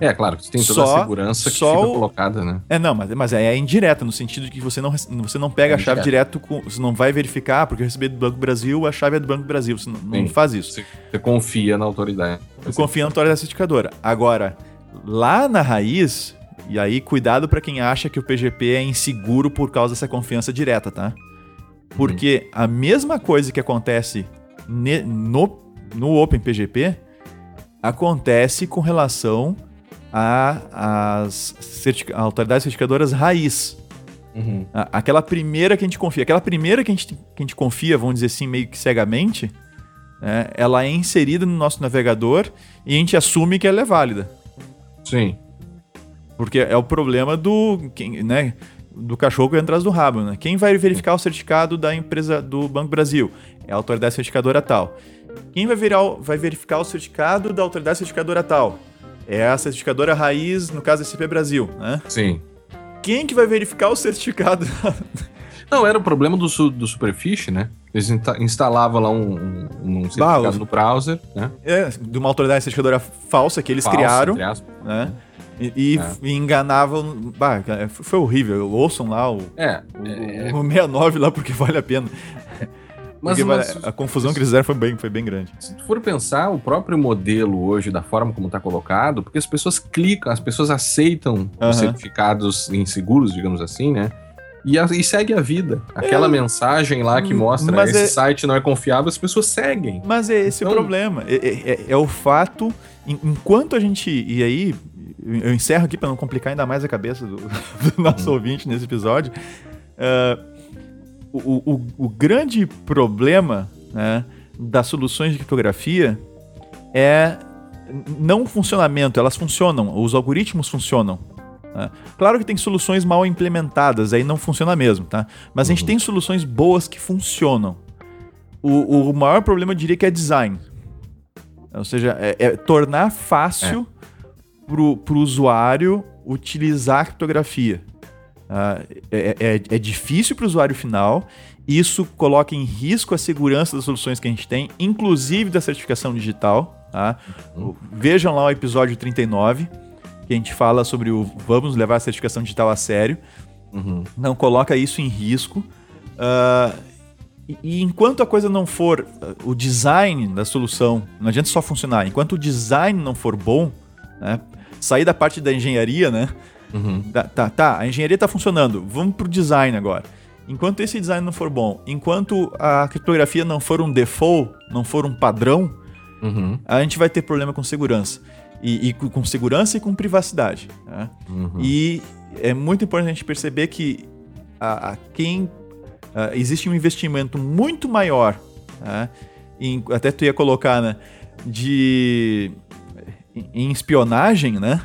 É, é claro, você tem toda só, a segurança que fica o... colocada, né? É, não, mas, mas é, é indireta, no sentido de que você não, você não pega é a chave direto com. Você não vai verificar, porque eu recebi do Banco Brasil, a chave é do Banco Brasil. Você não, não faz isso. Você, você, confia na autoridade. Você confia na autoridade certificadora. Agora, lá na raiz, e aí cuidado para quem acha que o PGP é inseguro por causa dessa confiança direta, tá? Porque hum. a mesma coisa que acontece no, no OpenPGP acontece com relação as autoridades certificadoras raiz. Uhum. aquela primeira que a gente confia. Aquela primeira que a gente, que a gente confia, vamos dizer assim, meio que cegamente, né, ela é inserida no nosso navegador e a gente assume que ela é válida. Sim. Porque é o problema do, né, do cachorro que atrás do rabo. Né? Quem vai verificar o certificado da empresa do Banco Brasil? É a autoridade certificadora tal. Quem vai, virar, vai verificar o certificado da autoridade certificadora tal? é a certificadora raiz, no caso SCP Brasil, né? Sim. Quem que vai verificar o certificado? Não, era o problema do, do Superfish, né? Eles instalavam lá um, um, um certificado bah, no browser, né? É, de uma autoridade certificadora falsa que eles falsa, criaram, né? E, e, é. e enganavam. Bah, foi horrível. Ouçam lá o, é, o, é, o 69 lá, porque vale a pena. Mas, a confusão que eles fizeram foi bem, foi bem grande. Se tu for pensar, o próprio modelo hoje, da forma como está colocado, porque as pessoas clicam, as pessoas aceitam uhum. os certificados inseguros, digamos assim, né? E, a, e segue a vida. Aquela é. mensagem lá que mostra mas esse é... site não é confiável, as pessoas seguem. Mas é esse então... o problema. É, é, é, é o fato, enquanto a gente. E aí, eu encerro aqui para não complicar ainda mais a cabeça do, do nosso hum. ouvinte nesse episódio. Uh, o, o, o grande problema né, das soluções de criptografia é não o funcionamento, elas funcionam, os algoritmos funcionam. Né? Claro que tem soluções mal implementadas, aí não funciona mesmo, tá? Mas uhum. a gente uhum. tem soluções boas que funcionam. O, o maior problema eu diria que é design. Ou seja, é, é tornar fácil é. para o usuário utilizar a criptografia. Uh, é, é, é, difícil para o usuário final, isso coloca em risco a segurança das soluções que a gente tem, inclusive da certificação digital. Tá? Uhum. Vejam lá o episódio 39, que a gente fala sobre o vamos levar a certificação digital a sério. Uhum. Não coloca isso em risco. Uh, e, e, enquanto a coisa não for, uh, o design da solução, não adianta só funcionar, enquanto o design não for bom, né, sair da parte da engenharia, né? Uhum. Tá, tá, tá, a engenharia está funcionando, vamos pro design agora. Enquanto esse design não for bom, enquanto a criptografia não for um default, não for um padrão, uhum. a gente vai ter problema com segurança. E, e com segurança e com privacidade. Né? Uhum. E é muito importante a gente perceber que a, a quem a, existe um investimento muito maior né, em, até tu ia colocar, né? De em espionagem, né?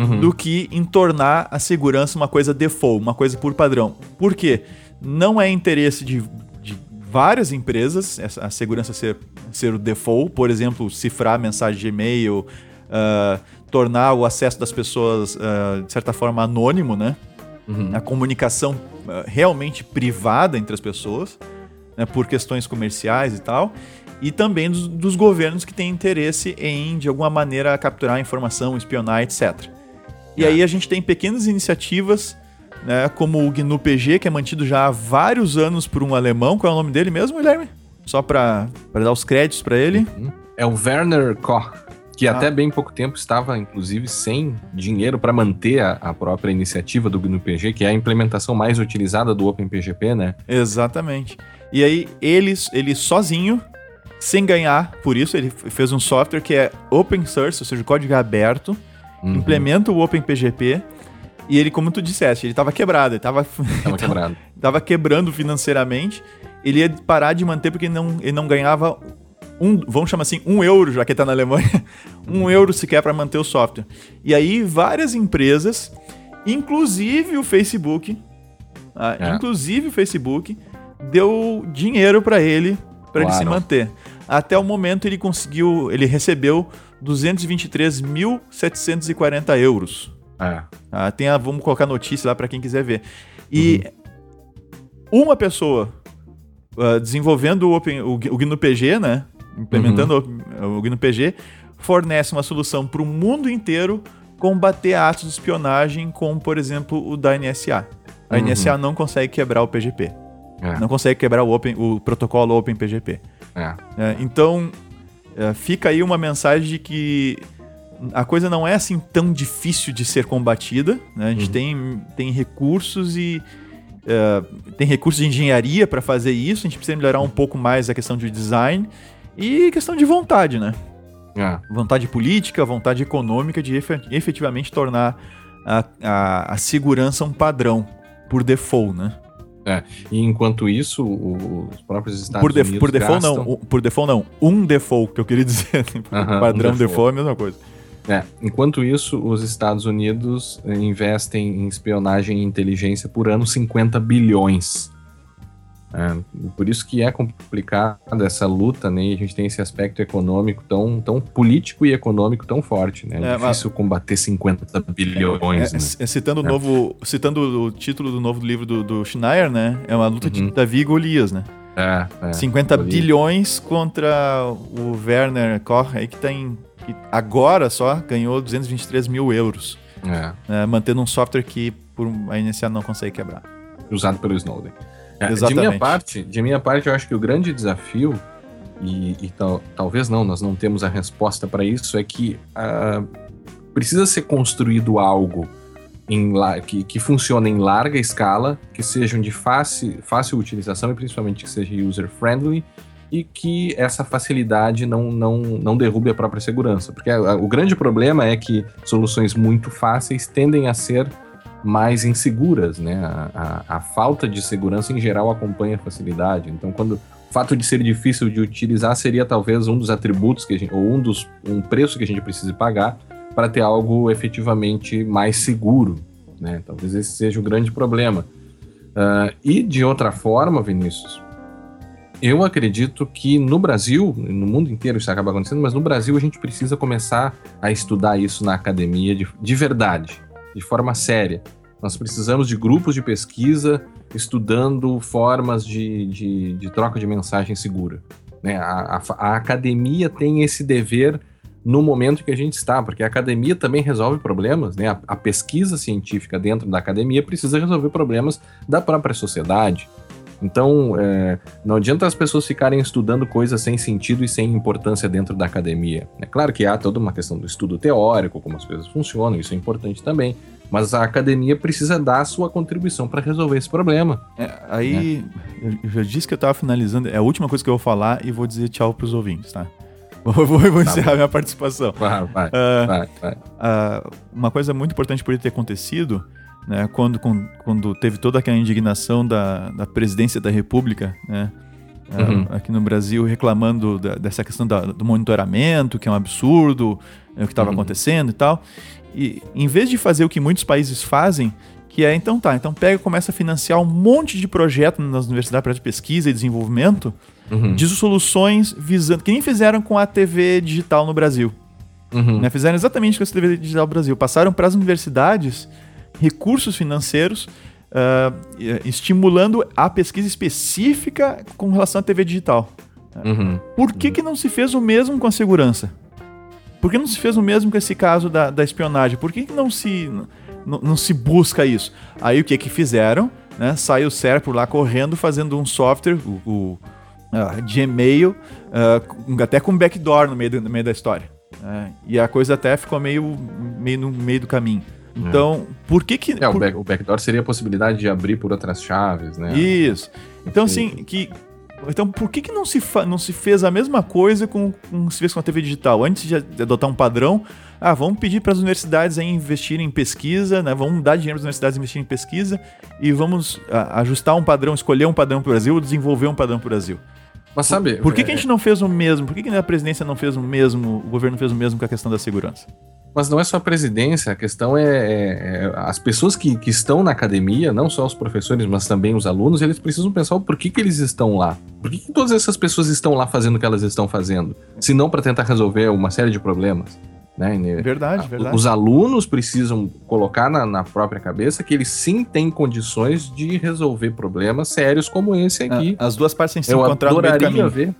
Uhum. Do que em tornar a segurança uma coisa default, uma coisa por padrão. Por quê? Não é interesse de, de várias empresas a segurança ser, ser o default, por exemplo, cifrar mensagem de e-mail, uh, tornar o acesso das pessoas, uh, de certa forma, anônimo, né? Uhum. A comunicação uh, realmente privada entre as pessoas, né, por questões comerciais e tal e também dos, dos, governos que têm interesse em, de alguma maneira, capturar informação, espionar, etc. E é. aí a gente tem pequenas iniciativas, né, como o GNU PG, que é mantido já há vários anos por um alemão. Qual é o nome dele mesmo, Guilherme? Só para dar os créditos para ele. Uhum. É o Werner Koch, que ah. até bem pouco tempo estava, inclusive, sem dinheiro para manter a, a, própria iniciativa do GNU PG, que é a implementação mais utilizada do OpenPGP, né? Exatamente. E aí, ele, ele sozinho sem ganhar por isso. Ele fez um software que é open source, ou seja, código aberto, uhum. implementa o OpenPGP. E ele, como tu disseste, ele estava quebrado, ele estava quebrado. tava quebrando financeiramente. Ele ia parar de manter porque ele não, ele não ganhava um, vamos chamar assim, um euro, já que está na Alemanha, um euro sequer para manter o software. E aí várias empresas, inclusive o Facebook, ah, é. inclusive o Facebook, deu dinheiro para ele para claro. ele se manter. Até o momento ele conseguiu, ele recebeu 223.740 euros. É. Ah, tem a, vamos colocar notícia lá para quem quiser ver. E uhum. uma pessoa uh, desenvolvendo o, Open, o, o GNU-PG, né? Implementando uhum. o, o GNU-PG, fornece uma solução para o mundo inteiro combater atos de espionagem, como por exemplo o da NSA. A uhum. NSA não consegue quebrar o PGP. É. Não consegue quebrar o, open, o protocolo OpenPGP. É. É, então, fica aí uma mensagem de que a coisa não é assim tão difícil de ser combatida. Né? A gente uhum. tem, tem recursos e. Uh, tem recursos de engenharia para fazer isso. A gente precisa melhorar um pouco mais a questão de design e questão de vontade, né? É. Vontade política, vontade econômica de efetivamente tornar a, a, a segurança um padrão por default, né? É. E enquanto isso, os próprios Estados por Unidos. Por default, gastam... não. Por default, não. Um default, que eu queria dizer. Uh -huh, padrão um default. default é a mesma coisa. É. Enquanto isso, os Estados Unidos investem em espionagem e inteligência por ano 50 bilhões. É, por isso que é complicada essa luta, né? E a gente tem esse aspecto econômico tão, tão político e econômico tão forte, né? É, é difícil mas... combater 50 bilhões. É, né? É, citando, o novo, citando o título do novo livro do, do Schneier, né? É uma luta uhum. de Davi e Golias, né? É, é 50 Golias. bilhões contra o Werner Koch, aí que tem. Que agora só ganhou 223 mil euros. É. mantendo um software que por a NSA não consegue quebrar. Usado pelo Snowden. É, de minha parte, de minha parte, eu acho que o grande desafio e, e tal, talvez não, nós não temos a resposta para isso, é que uh, precisa ser construído algo em, que, que funcione em larga escala, que sejam de fácil, fácil utilização e principalmente que seja user-friendly e que essa facilidade não, não, não derrube a própria segurança. Porque a, o grande problema é que soluções muito fáceis tendem a ser mais inseguras, né? A, a, a, falta de segurança em geral acompanha a facilidade. Então, quando o fato de ser difícil de utilizar seria talvez um dos atributos que gente, ou um dos um preço que a gente precise pagar para ter algo efetivamente mais seguro, né? Talvez esse seja o grande problema. Uh, e de outra forma, Vinícius, eu acredito que no Brasil, no mundo inteiro isso acaba acontecendo, mas no Brasil a gente precisa começar a estudar isso na academia de, de verdade de forma séria. Nós precisamos de grupos de pesquisa estudando formas de, de, de troca de mensagem segura. Né? A, a, a, academia tem esse dever no momento que a gente está, porque a academia também resolve problemas, né? A, a pesquisa científica dentro da academia precisa resolver problemas da própria sociedade. Então, é, não adianta as pessoas ficarem estudando coisas sem sentido e sem importância dentro da academia. É claro que há toda uma questão do estudo teórico, como as coisas funcionam, isso é importante também. Mas a academia precisa dar a sua contribuição para resolver esse problema. É, aí, né? eu já disse que eu estava finalizando, é a última coisa que eu vou falar e vou dizer tchau para os ouvintes, tá? Vou, vou, tá encerrar minha participação. Vai, vai, uh, vai, vai. Uh, uma coisa muito importante por ter acontecido né, quando, quando teve toda aquela indignação da, da presidência da República, né, é, uhum. aqui no Brasil reclamando da, dessa questão da, do monitoramento, que é um absurdo, é, o que estava uhum. acontecendo e tal. E em vez de fazer o que muitos países fazem, que é, então tá, então pega e começa a financiar um monte de projeto nas universidades para pesquisa e desenvolvimento uhum. de soluções visando, que nem fizeram com a TV digital no Brasil. Uhum. Né? Fizeram exatamente com a TV digital no Brasil. Passaram para as universidades recursos financeiros uh, estimulando a pesquisa específica com relação à TV digital. Uhum. Por que, que não se fez o mesmo com a segurança? Por que não se fez o mesmo com esse caso da, da espionagem? Por que, que não se não, se busca isso. Aí o que que fizeram? Né? Saiu o Serpro lá correndo fazendo um software, o, o uh, de e-mail, uh, até com backdoor no meio, do, no meio da história. Uh, e a coisa até ficou meio, meio no meio do caminho. Então, é. por que que... É, por... o, back, o backdoor seria a possibilidade de abrir por outras chaves, né? Isso. Então, assim, que então, por que, que não, se não se fez a mesma coisa com, com se fez com a TV digital? Antes de adotar um padrão, ah, vamos pedir para as universidades investirem em pesquisa, né? vamos dar dinheiro para as universidades investirem em pesquisa e vamos a, ajustar um padrão, escolher um padrão para o Brasil, desenvolver um padrão para o Brasil. Mas sabe. Por, por que, é... que a gente não fez o mesmo? Por que, que a presidência não fez o mesmo, o governo fez o mesmo com a questão da segurança? Mas não é só a presidência, a questão é, é, é as pessoas que, que, estão na academia, não só os professores, mas também os alunos, eles precisam pensar o porquê que eles estão lá. Por que, que todas essas pessoas estão lá fazendo o que elas estão fazendo? Se não para tentar resolver uma série de problemas. Né? Verdade, verdade. Os alunos precisam colocar na, na, própria cabeça que eles sim têm condições de resolver problemas sérios como esse aqui. As duas partes têm que se encontrar no meio do caminho. ver.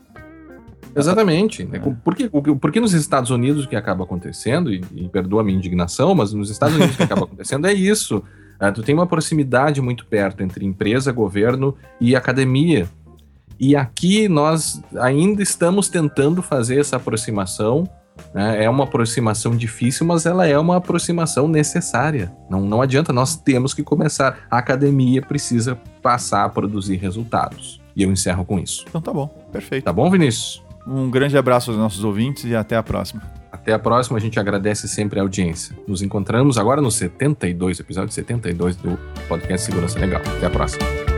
Exatamente. Né? Por, que, por que nos Estados Unidos o que acaba acontecendo, e, e perdoa a minha indignação, mas nos Estados Unidos o que acaba acontecendo é isso. Uh, tu tem uma proximidade muito perto entre empresa, governo e academia. E aqui nós ainda estamos tentando fazer essa aproximação né? É uma aproximação difícil, mas ela é uma aproximação necessária. Não, não adianta, nós temos que começar. A academia precisa passar a produzir resultados. E eu encerro com isso. Então tá bom, perfeito. Tá bom, Vinícius? Um grande abraço aos nossos ouvintes e até a próxima. Até a próxima, a gente agradece sempre a audiência. Nos encontramos agora no 72, episódio 72 do podcast Segurança Legal. Até a próxima.